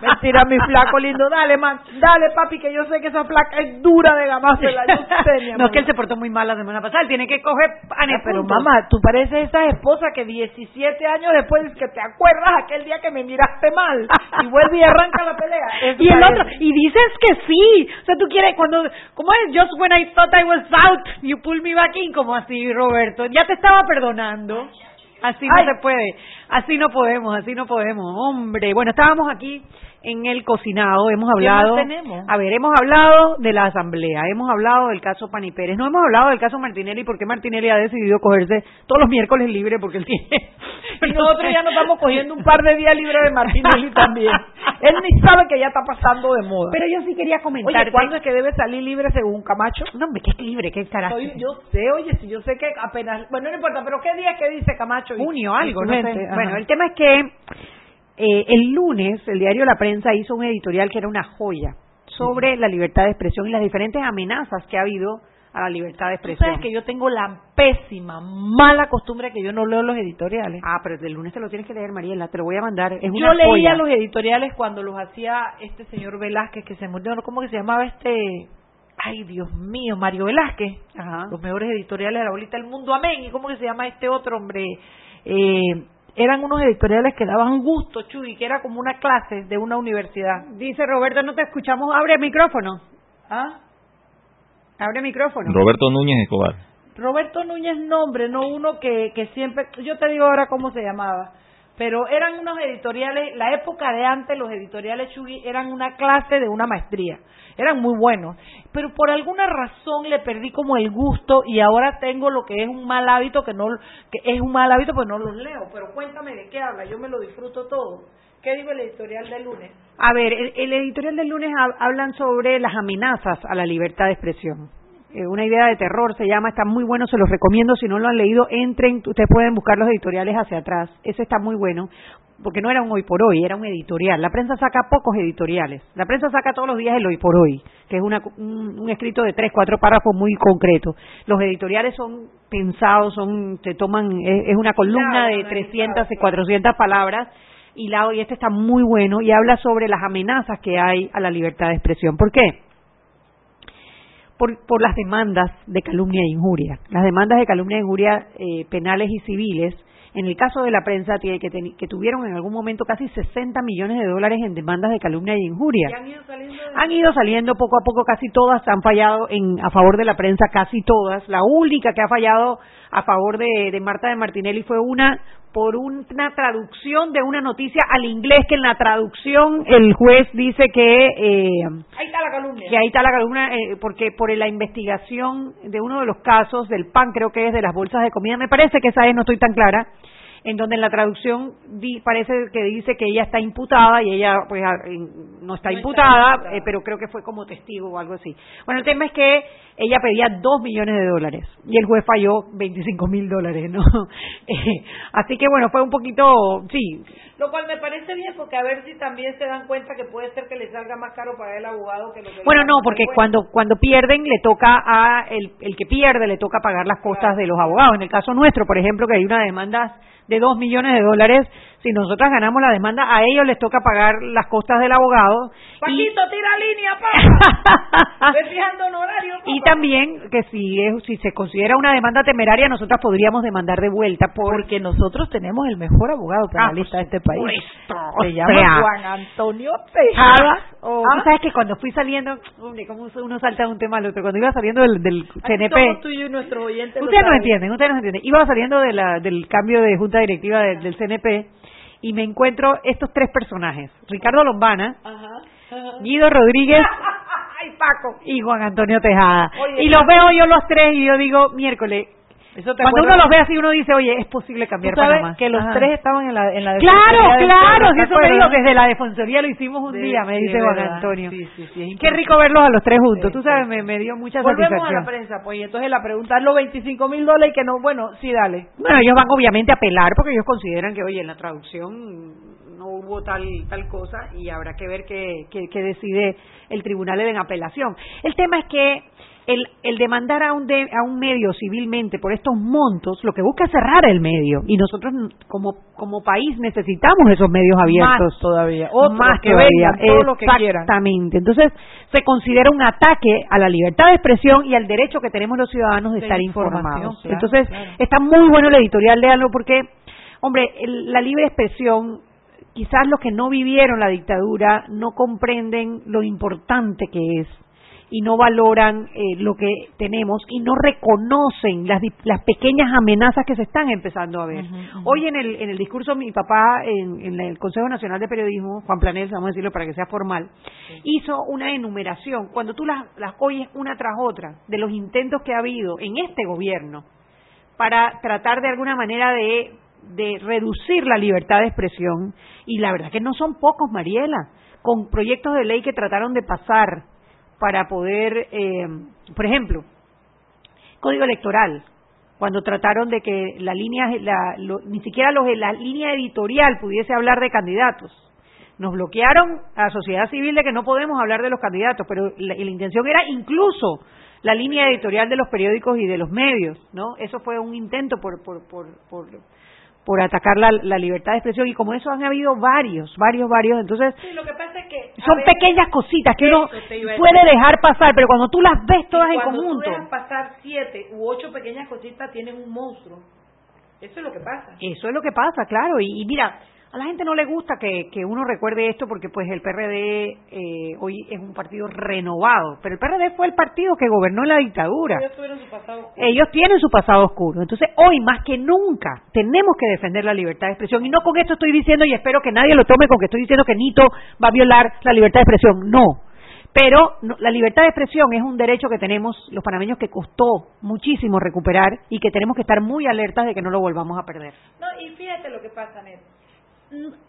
Mentira, mi flaco lindo. Dale, man, dale, papi, que yo sé que esa flaca es dura de gamársela. Yo sé, mi no, es que él se portó muy mal la semana pasada. Él tiene que coger panes Ah, pero mamá, tú pareces esa esposa que 17 años después que te acuerdas aquel día que me miraste mal y vuelve y arranca la pelea. <laughs> Eso Y el parece. otro, y dices que sí. O sea, tú quieres, cuando, ¿cómo es? Just when I thought I was out, you pull me back in, como así, Roberto. Ya te estaba perdonando. Así no Ay. se puede. Así no podemos, así no podemos. Hombre, bueno, estábamos aquí en el cocinado hemos hablado. A ver, hemos hablado de la asamblea, hemos hablado del caso Pani Pérez, no hemos hablado del caso Martinelli porque Martinelli ha decidido cogerse todos los miércoles libre porque él tiene. Y nosotros ya nos estamos cogiendo un par de días libres de Martinelli también. Él ni sabe que ya está pasando de moda. Pero yo sí quería comentar. Oye, ¿cuándo es que debe salir libre según Camacho? No, hombre, qué libre, qué carajo. Soy- yo sé, oye, si yo sé que apenas. Bueno, no importa, pero ¿qué día es que dice Camacho? junio, algo, no sé. Bueno, el tema es que eh, el lunes el diario La Prensa hizo un editorial que era una joya sobre la libertad de expresión y las diferentes amenazas que ha habido a la libertad de Tú expresión. sabes que yo tengo la pésima, mala costumbre que yo no leo los editoriales. Ah, pero el lunes te lo tienes que leer, Mariela, te lo voy a mandar. Es yo leía joya. los editoriales cuando los hacía este señor Velázquez, que se murió. ¿cómo que se llamaba este? Ay, Dios mío, Mario Velázquez. Ajá. Los mejores editoriales de la bolita del mundo, amén. ¿Y cómo que se llama este otro hombre? Eh, eran unos editoriales que daban gusto, Chuy, que era como una clase de una universidad. Dice Roberto, no te escuchamos. Abre el micrófono. ¿Ah? Abre el micrófono. Roberto Núñez Escobar. Roberto Núñez nombre, no uno que, que siempre, yo te digo ahora cómo se llamaba, pero eran unos editoriales, la época de antes los editoriales Chugui eran una clase de una maestría, eran muy buenos, pero por alguna razón le perdí como el gusto y ahora tengo lo que es un mal hábito que no, que es un mal hábito pues no los leo, pero cuéntame de qué habla, yo me lo disfruto todo. ¿Qué digo el editorial del lunes? A ver, el, editorial del lunes hab- hablan sobre las amenazas a la libertad de expresión. Eh, una idea de terror se llama, está muy bueno, se los recomiendo, si no lo han leído, entren, ustedes pueden buscar los editoriales hacia atrás, ese está muy bueno, porque no era un hoy por hoy, era un editorial. La prensa saca pocos editoriales, la prensa saca todos los días el hoy por hoy, que es una- un, un escrito de tres, cuatro párrafos muy concreto. Los editoriales son pensados, son, se toman, es, es una columna de no, 300 y 400 palabras, y la y este está muy bueno y habla sobre las amenazas que hay a la libertad de expresión. ¿Por qué? Por, por las demandas de calumnia e injuria. Las demandas de calumnia e injuria eh, penales y civiles, en el caso de la prensa, que, teni- que tuvieron en algún momento casi 60 millones de dólares en demandas de calumnia e injuria. ¿Y han ido de- Han ido saliendo poco a poco, casi todas han fallado en, a favor de la prensa, casi todas. La única que ha fallado a favor de, de Marta de Martinelli fue una por una traducción de una noticia al inglés, que en la traducción el juez dice que, eh, Ahí está la calumnia. que ahí está la columna, eh, porque por la investigación de uno de los casos del PAN, creo que es de las bolsas de comida, me parece que esa es, no estoy tan clara, en donde en la traducción di- parece que dice que ella está imputada y ella pues no está No está imputada, imputada. eh, pero creo que fue como testigo o algo así. Bueno, el tema es que ella pedía dos millones de dólares y el juez falló 25 mil dólares, ¿no? <laughs> Eh, así que bueno, fue un poquito, sí, Lo cual me parece bien porque a ver si también se dan cuenta que puede ser que le salga más caro pagar el abogado que lo que Bueno, no, porque cuando cuando pierden le toca a el, el que pierde le toca pagar las costas de los abogados. En el caso nuestro, por ejemplo, que hay una demanda de dos millones de dólares, si nosotras ganamos la demanda, a ellos les toca pagar las costas del abogado. Y, Paquito, tira línea, papá. <laughs> Honorario, papá. y también que si es, si se considera una demanda temeraria, nosotras podríamos demandar de vuelta por Porque nosotros tenemos el mejor abogado penalista de este país. Se o llama sea, Juan Antonio Tejada. Oh, Ah. Sabes que cuando fui saliendo, hombre, cómo uno salta de un tema al otro, cuando iba saliendo del, del CNP, tú y y nuestro oyente. Ustedes no entienden, ustedes no entienden. Iba saliendo de la, del cambio de junta directiva de- del CNP y me encuentro estos tres personajes. Ricardo Lombana, Ajá. ajá. Guido Rodríguez <laughs> Ay, Paco. y Juan Antonio Tejada. Oye, y los veo yo los tres y yo digo, miércoles. Eso te Cuando uno los ve así, uno dice, oye, es posible Tú cambiar sabes Panamá. que los Ajá. tres estaban en la en la Claro, claro, si ¿te eso me digo, desde la defensoría lo hicimos un día, me dice Juan. Antonio. Sí, sí, sí, Qué rico verlos a los tres juntos, tú sabes, me, me dio mucha Volvemos a satisfacción. la prensa, pues, y entonces la pregunta es los 25 mil dólares y que no, bueno, sí, dale. Bueno, ellos van obviamente a apelar porque ellos consideran que, oye, en la traducción no hubo tal tal cosa y habrá que ver qué, qué- qué decide el tribunal en apelación. El tema es que el, el demandar a un, de- a un medio civilmente por estos montos, lo que busca es cerrar el medio y nosotros como, como país necesitamos esos medios abiertos. Más todavía. Otros más que todavía. vengan, todo lo que quieran. Exactamente. Entonces, se considera un ataque a la libertad de expresión y al derecho que tenemos los ciudadanos de, De estar informados. claro, Entonces, claro. está muy bueno el editorial, léanlo porque, hombre, el- la libre expresión, quizás los que no vivieron la dictadura no comprenden lo importante que es. Y no valoran eh, lo que tenemos y no reconocen las, las pequeñas amenazas que se están empezando a ver. Hoy en el, en el discurso mi papá en, en, el Consejo Nacional de Periodismo, Juan Planel, vamos a decirlo para que sea formal, hizo una enumeración, cuando tú las, las oyes una tras otra, de los intentos que ha habido en este gobierno para tratar de alguna manera de, de reducir la libertad de expresión, y la verdad que no son pocos, Mariela, con proyectos de ley que trataron de pasar para poder, eh, por ejemplo, código electoral, cuando trataron de que la línea, la, ni siquiera los, la línea editorial pudiese hablar de candidatos. Nos bloquearon a sociedad civil de que no podemos hablar de los candidatos, pero la, la intención era incluso la línea editorial de los periódicos y de los medios, ¿no? Eso fue un intento por, por, por, por por atacar la, la, libertad de expresión y como eso han habido varios, varios, varios, entonces lo que pasa es que, son pequeñas cositas que uno puede dejar pasar, pero cuando tú las ves todas en conjunto, dejas pasar siete u ocho pequeñas cositas tienen un monstruo, eso es lo que pasa. Eso es lo que pasa, claro, y, y mira, a la gente no le gusta que, que uno recuerde esto porque pues el PRD eh, hoy es un partido renovado, pero el PRD fue el partido que gobernó en la dictadura. Ellos tuvieron su pasado oscuro. Ellos tienen su pasado oscuro. Entonces hoy más que nunca tenemos que defender la libertad de expresión y no con esto estoy diciendo y espero que nadie lo tome con que estoy diciendo que Nito va a violar la libertad de expresión. No, pero la libertad de expresión es un derecho que tenemos los panameños que costó muchísimo recuperar y que tenemos que estar muy alertas de que no lo volvamos a perder. No, y fíjate lo que pasa, Neto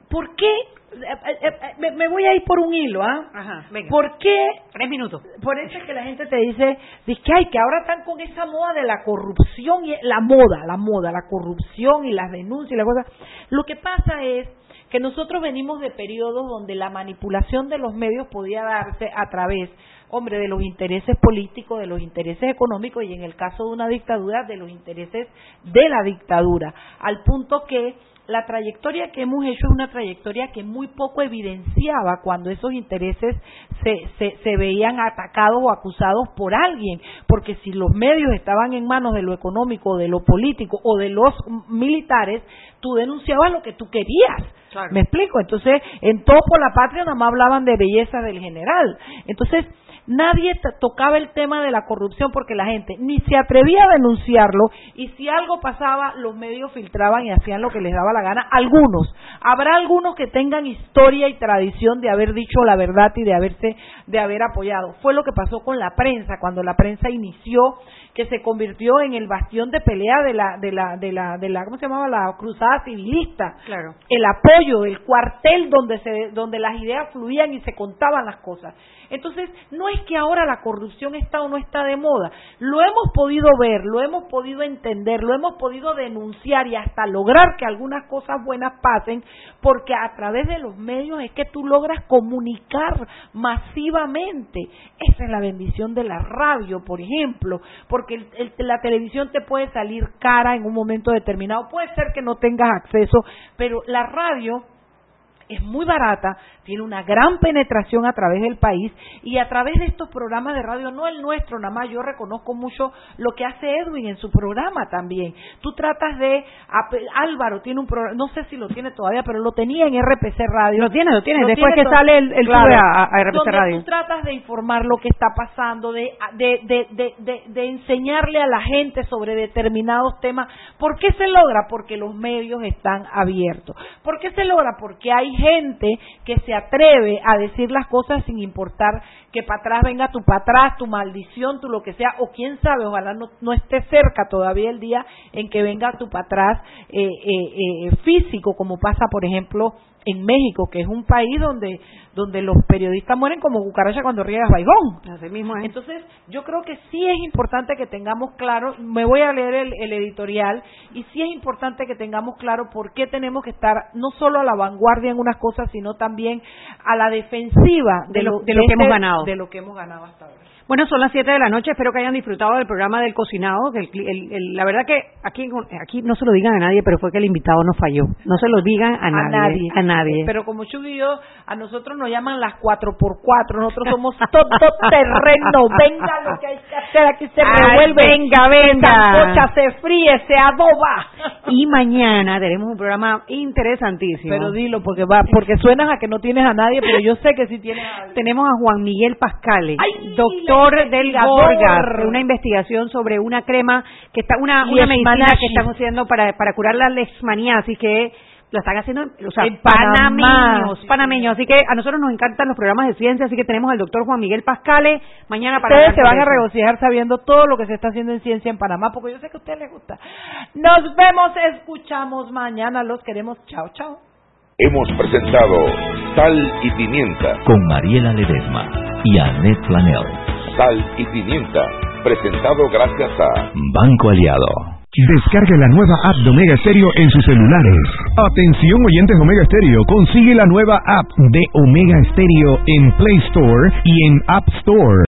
¿Por qué? Eh, eh, eh, me, voy a ir por un hilo, ¿ah? Ajá, venga. ¿Por qué? Tres minutos. Por eso es que la gente te dice, dice que, ay, que ahora están con esa moda de la corrupción, y la moda, la moda, la corrupción y las denuncias y la cosa. Lo que pasa es que nosotros venimos de periodos donde la manipulación de los medios podía darse a través hombre, de los intereses políticos, de los intereses económicos y en el caso de una dictadura, de los intereses de la dictadura, al punto que la trayectoria que hemos hecho es una trayectoria que muy poco evidenciaba cuando esos intereses se, se, se, veían atacados o acusados por alguien, porque si los medios estaban en manos de lo económico, de lo político o de los militares, tú denunciabas lo que tú querías. ¿Me explico? Entonces, en todo por la patria nada más hablaban de belleza del general. Entonces, Nadie tocaba el tema de la corrupción porque la gente ni se atrevía a denunciarlo y si algo pasaba, los medios filtraban y hacían lo que les daba la gana. Algunos. Habrá algunos que tengan historia y tradición de haber dicho la verdad y de haberse, de haber apoyado. Fue lo que pasó con la prensa, cuando la prensa inició, que se convirtió en el bastión de pelea de la, de la, de la, de la, ¿cómo se llamaba? La cruzada civilista. Claro. El apoyo, el cuartel donde se, donde las ideas fluían y se contaban las cosas. Entonces, no es que ahora la corrupción está o no está de moda. Lo hemos podido ver, lo hemos podido entender, lo hemos podido denunciar y hasta lograr que algunas cosas buenas pasen, porque a través de los medios es que tú logras comunicar masivamente. Esa es la bendición de la radio, por ejemplo, porque la televisión te puede salir cara en un momento determinado. Puede ser que no tengas acceso, pero la radio es muy barata, tiene una gran penetración a través del país y a través de estos programas de radio, no el nuestro, nada más yo reconozco mucho lo que hace Edwin en su programa también. Tú tratas de, Álvaro tiene un programa, no sé si lo tiene todavía, pero lo tenía en RPC Radio. Lo tiene, lo tiene, después que sale el, el a, RPC donde Radio. Tú tratas de informar lo que está pasando, de, de, de, de, de enseñarle a la gente sobre determinados temas. ¿Por qué se logra? Porque los medios están abiertos. ¿Por qué se logra? Porque hay gente que se atreve a decir las cosas sin importar que para atrás venga tu para atrás, tu maldición, tu lo que sea, o quién sabe, ojalá no, no esté cerca todavía el día en que venga tu para atrás eh, eh, eh, físico, como pasa, por ejemplo, en México, que es un país donde donde los periodistas mueren como cucaracha cuando riegas baigón. Así mismo Entonces, yo creo que sí es importante que tengamos claro, me voy a leer el, editorial, y sí es importante que tengamos claro por qué tenemos que estar no solo a la vanguardia en unas cosas, sino también a la defensiva de, lo, de, lo que hemos ganado. De lo que hemos ganado hasta ahora. Bueno, son las 7 de la noche. Espero que hayan disfrutado del programa del cocinado. Que la verdad que aquí, aquí no se lo digan a nadie, pero fue que el invitado no falló. No se lo digan a, nadie, A nadie. Pero como yo a nosotros nos llaman las 4 por 4 Nosotros <laughs> somos todo terreno. Venga lo que hay que hacer. Aquí se revuelve. Venga, venga. Se, se fríe, se adoba. Y mañana tenemos un programa interesantísimo. Pero dilo, porque va porque suenas a que no tienes a nadie, pero yo sé que sí tienes a Tenemos a Juan Miguel Pascale, doctor doctor del una investigación sobre una crema que está, una, una medicina que estamos haciendo para, para curar la leishmaniasis, que lo están haciendo, o sea, En Panamá. panameños, panameños. Así que a nosotros nos encantan los programas de ciencia, así que tenemos al doctor Juan Miguel Pascale mañana para Ustedes se van a regocijar sabiendo todo lo que se está haciendo en ciencia en Panamá, porque yo sé que a ustedes les gusta. Nos vemos, escuchamos mañana, los queremos. Chao, chao. Hemos presentado Sal y Pimienta. Con Mariela Ledesma y Annette Planel. Sal y Pimienta. Presentado gracias a Banco Aliado. Descargue la nueva app de Omega Stereo en sus celulares. Atención oyentes de Omega Stereo, consigue la nueva app de Omega Stereo en Play Store y en App Store.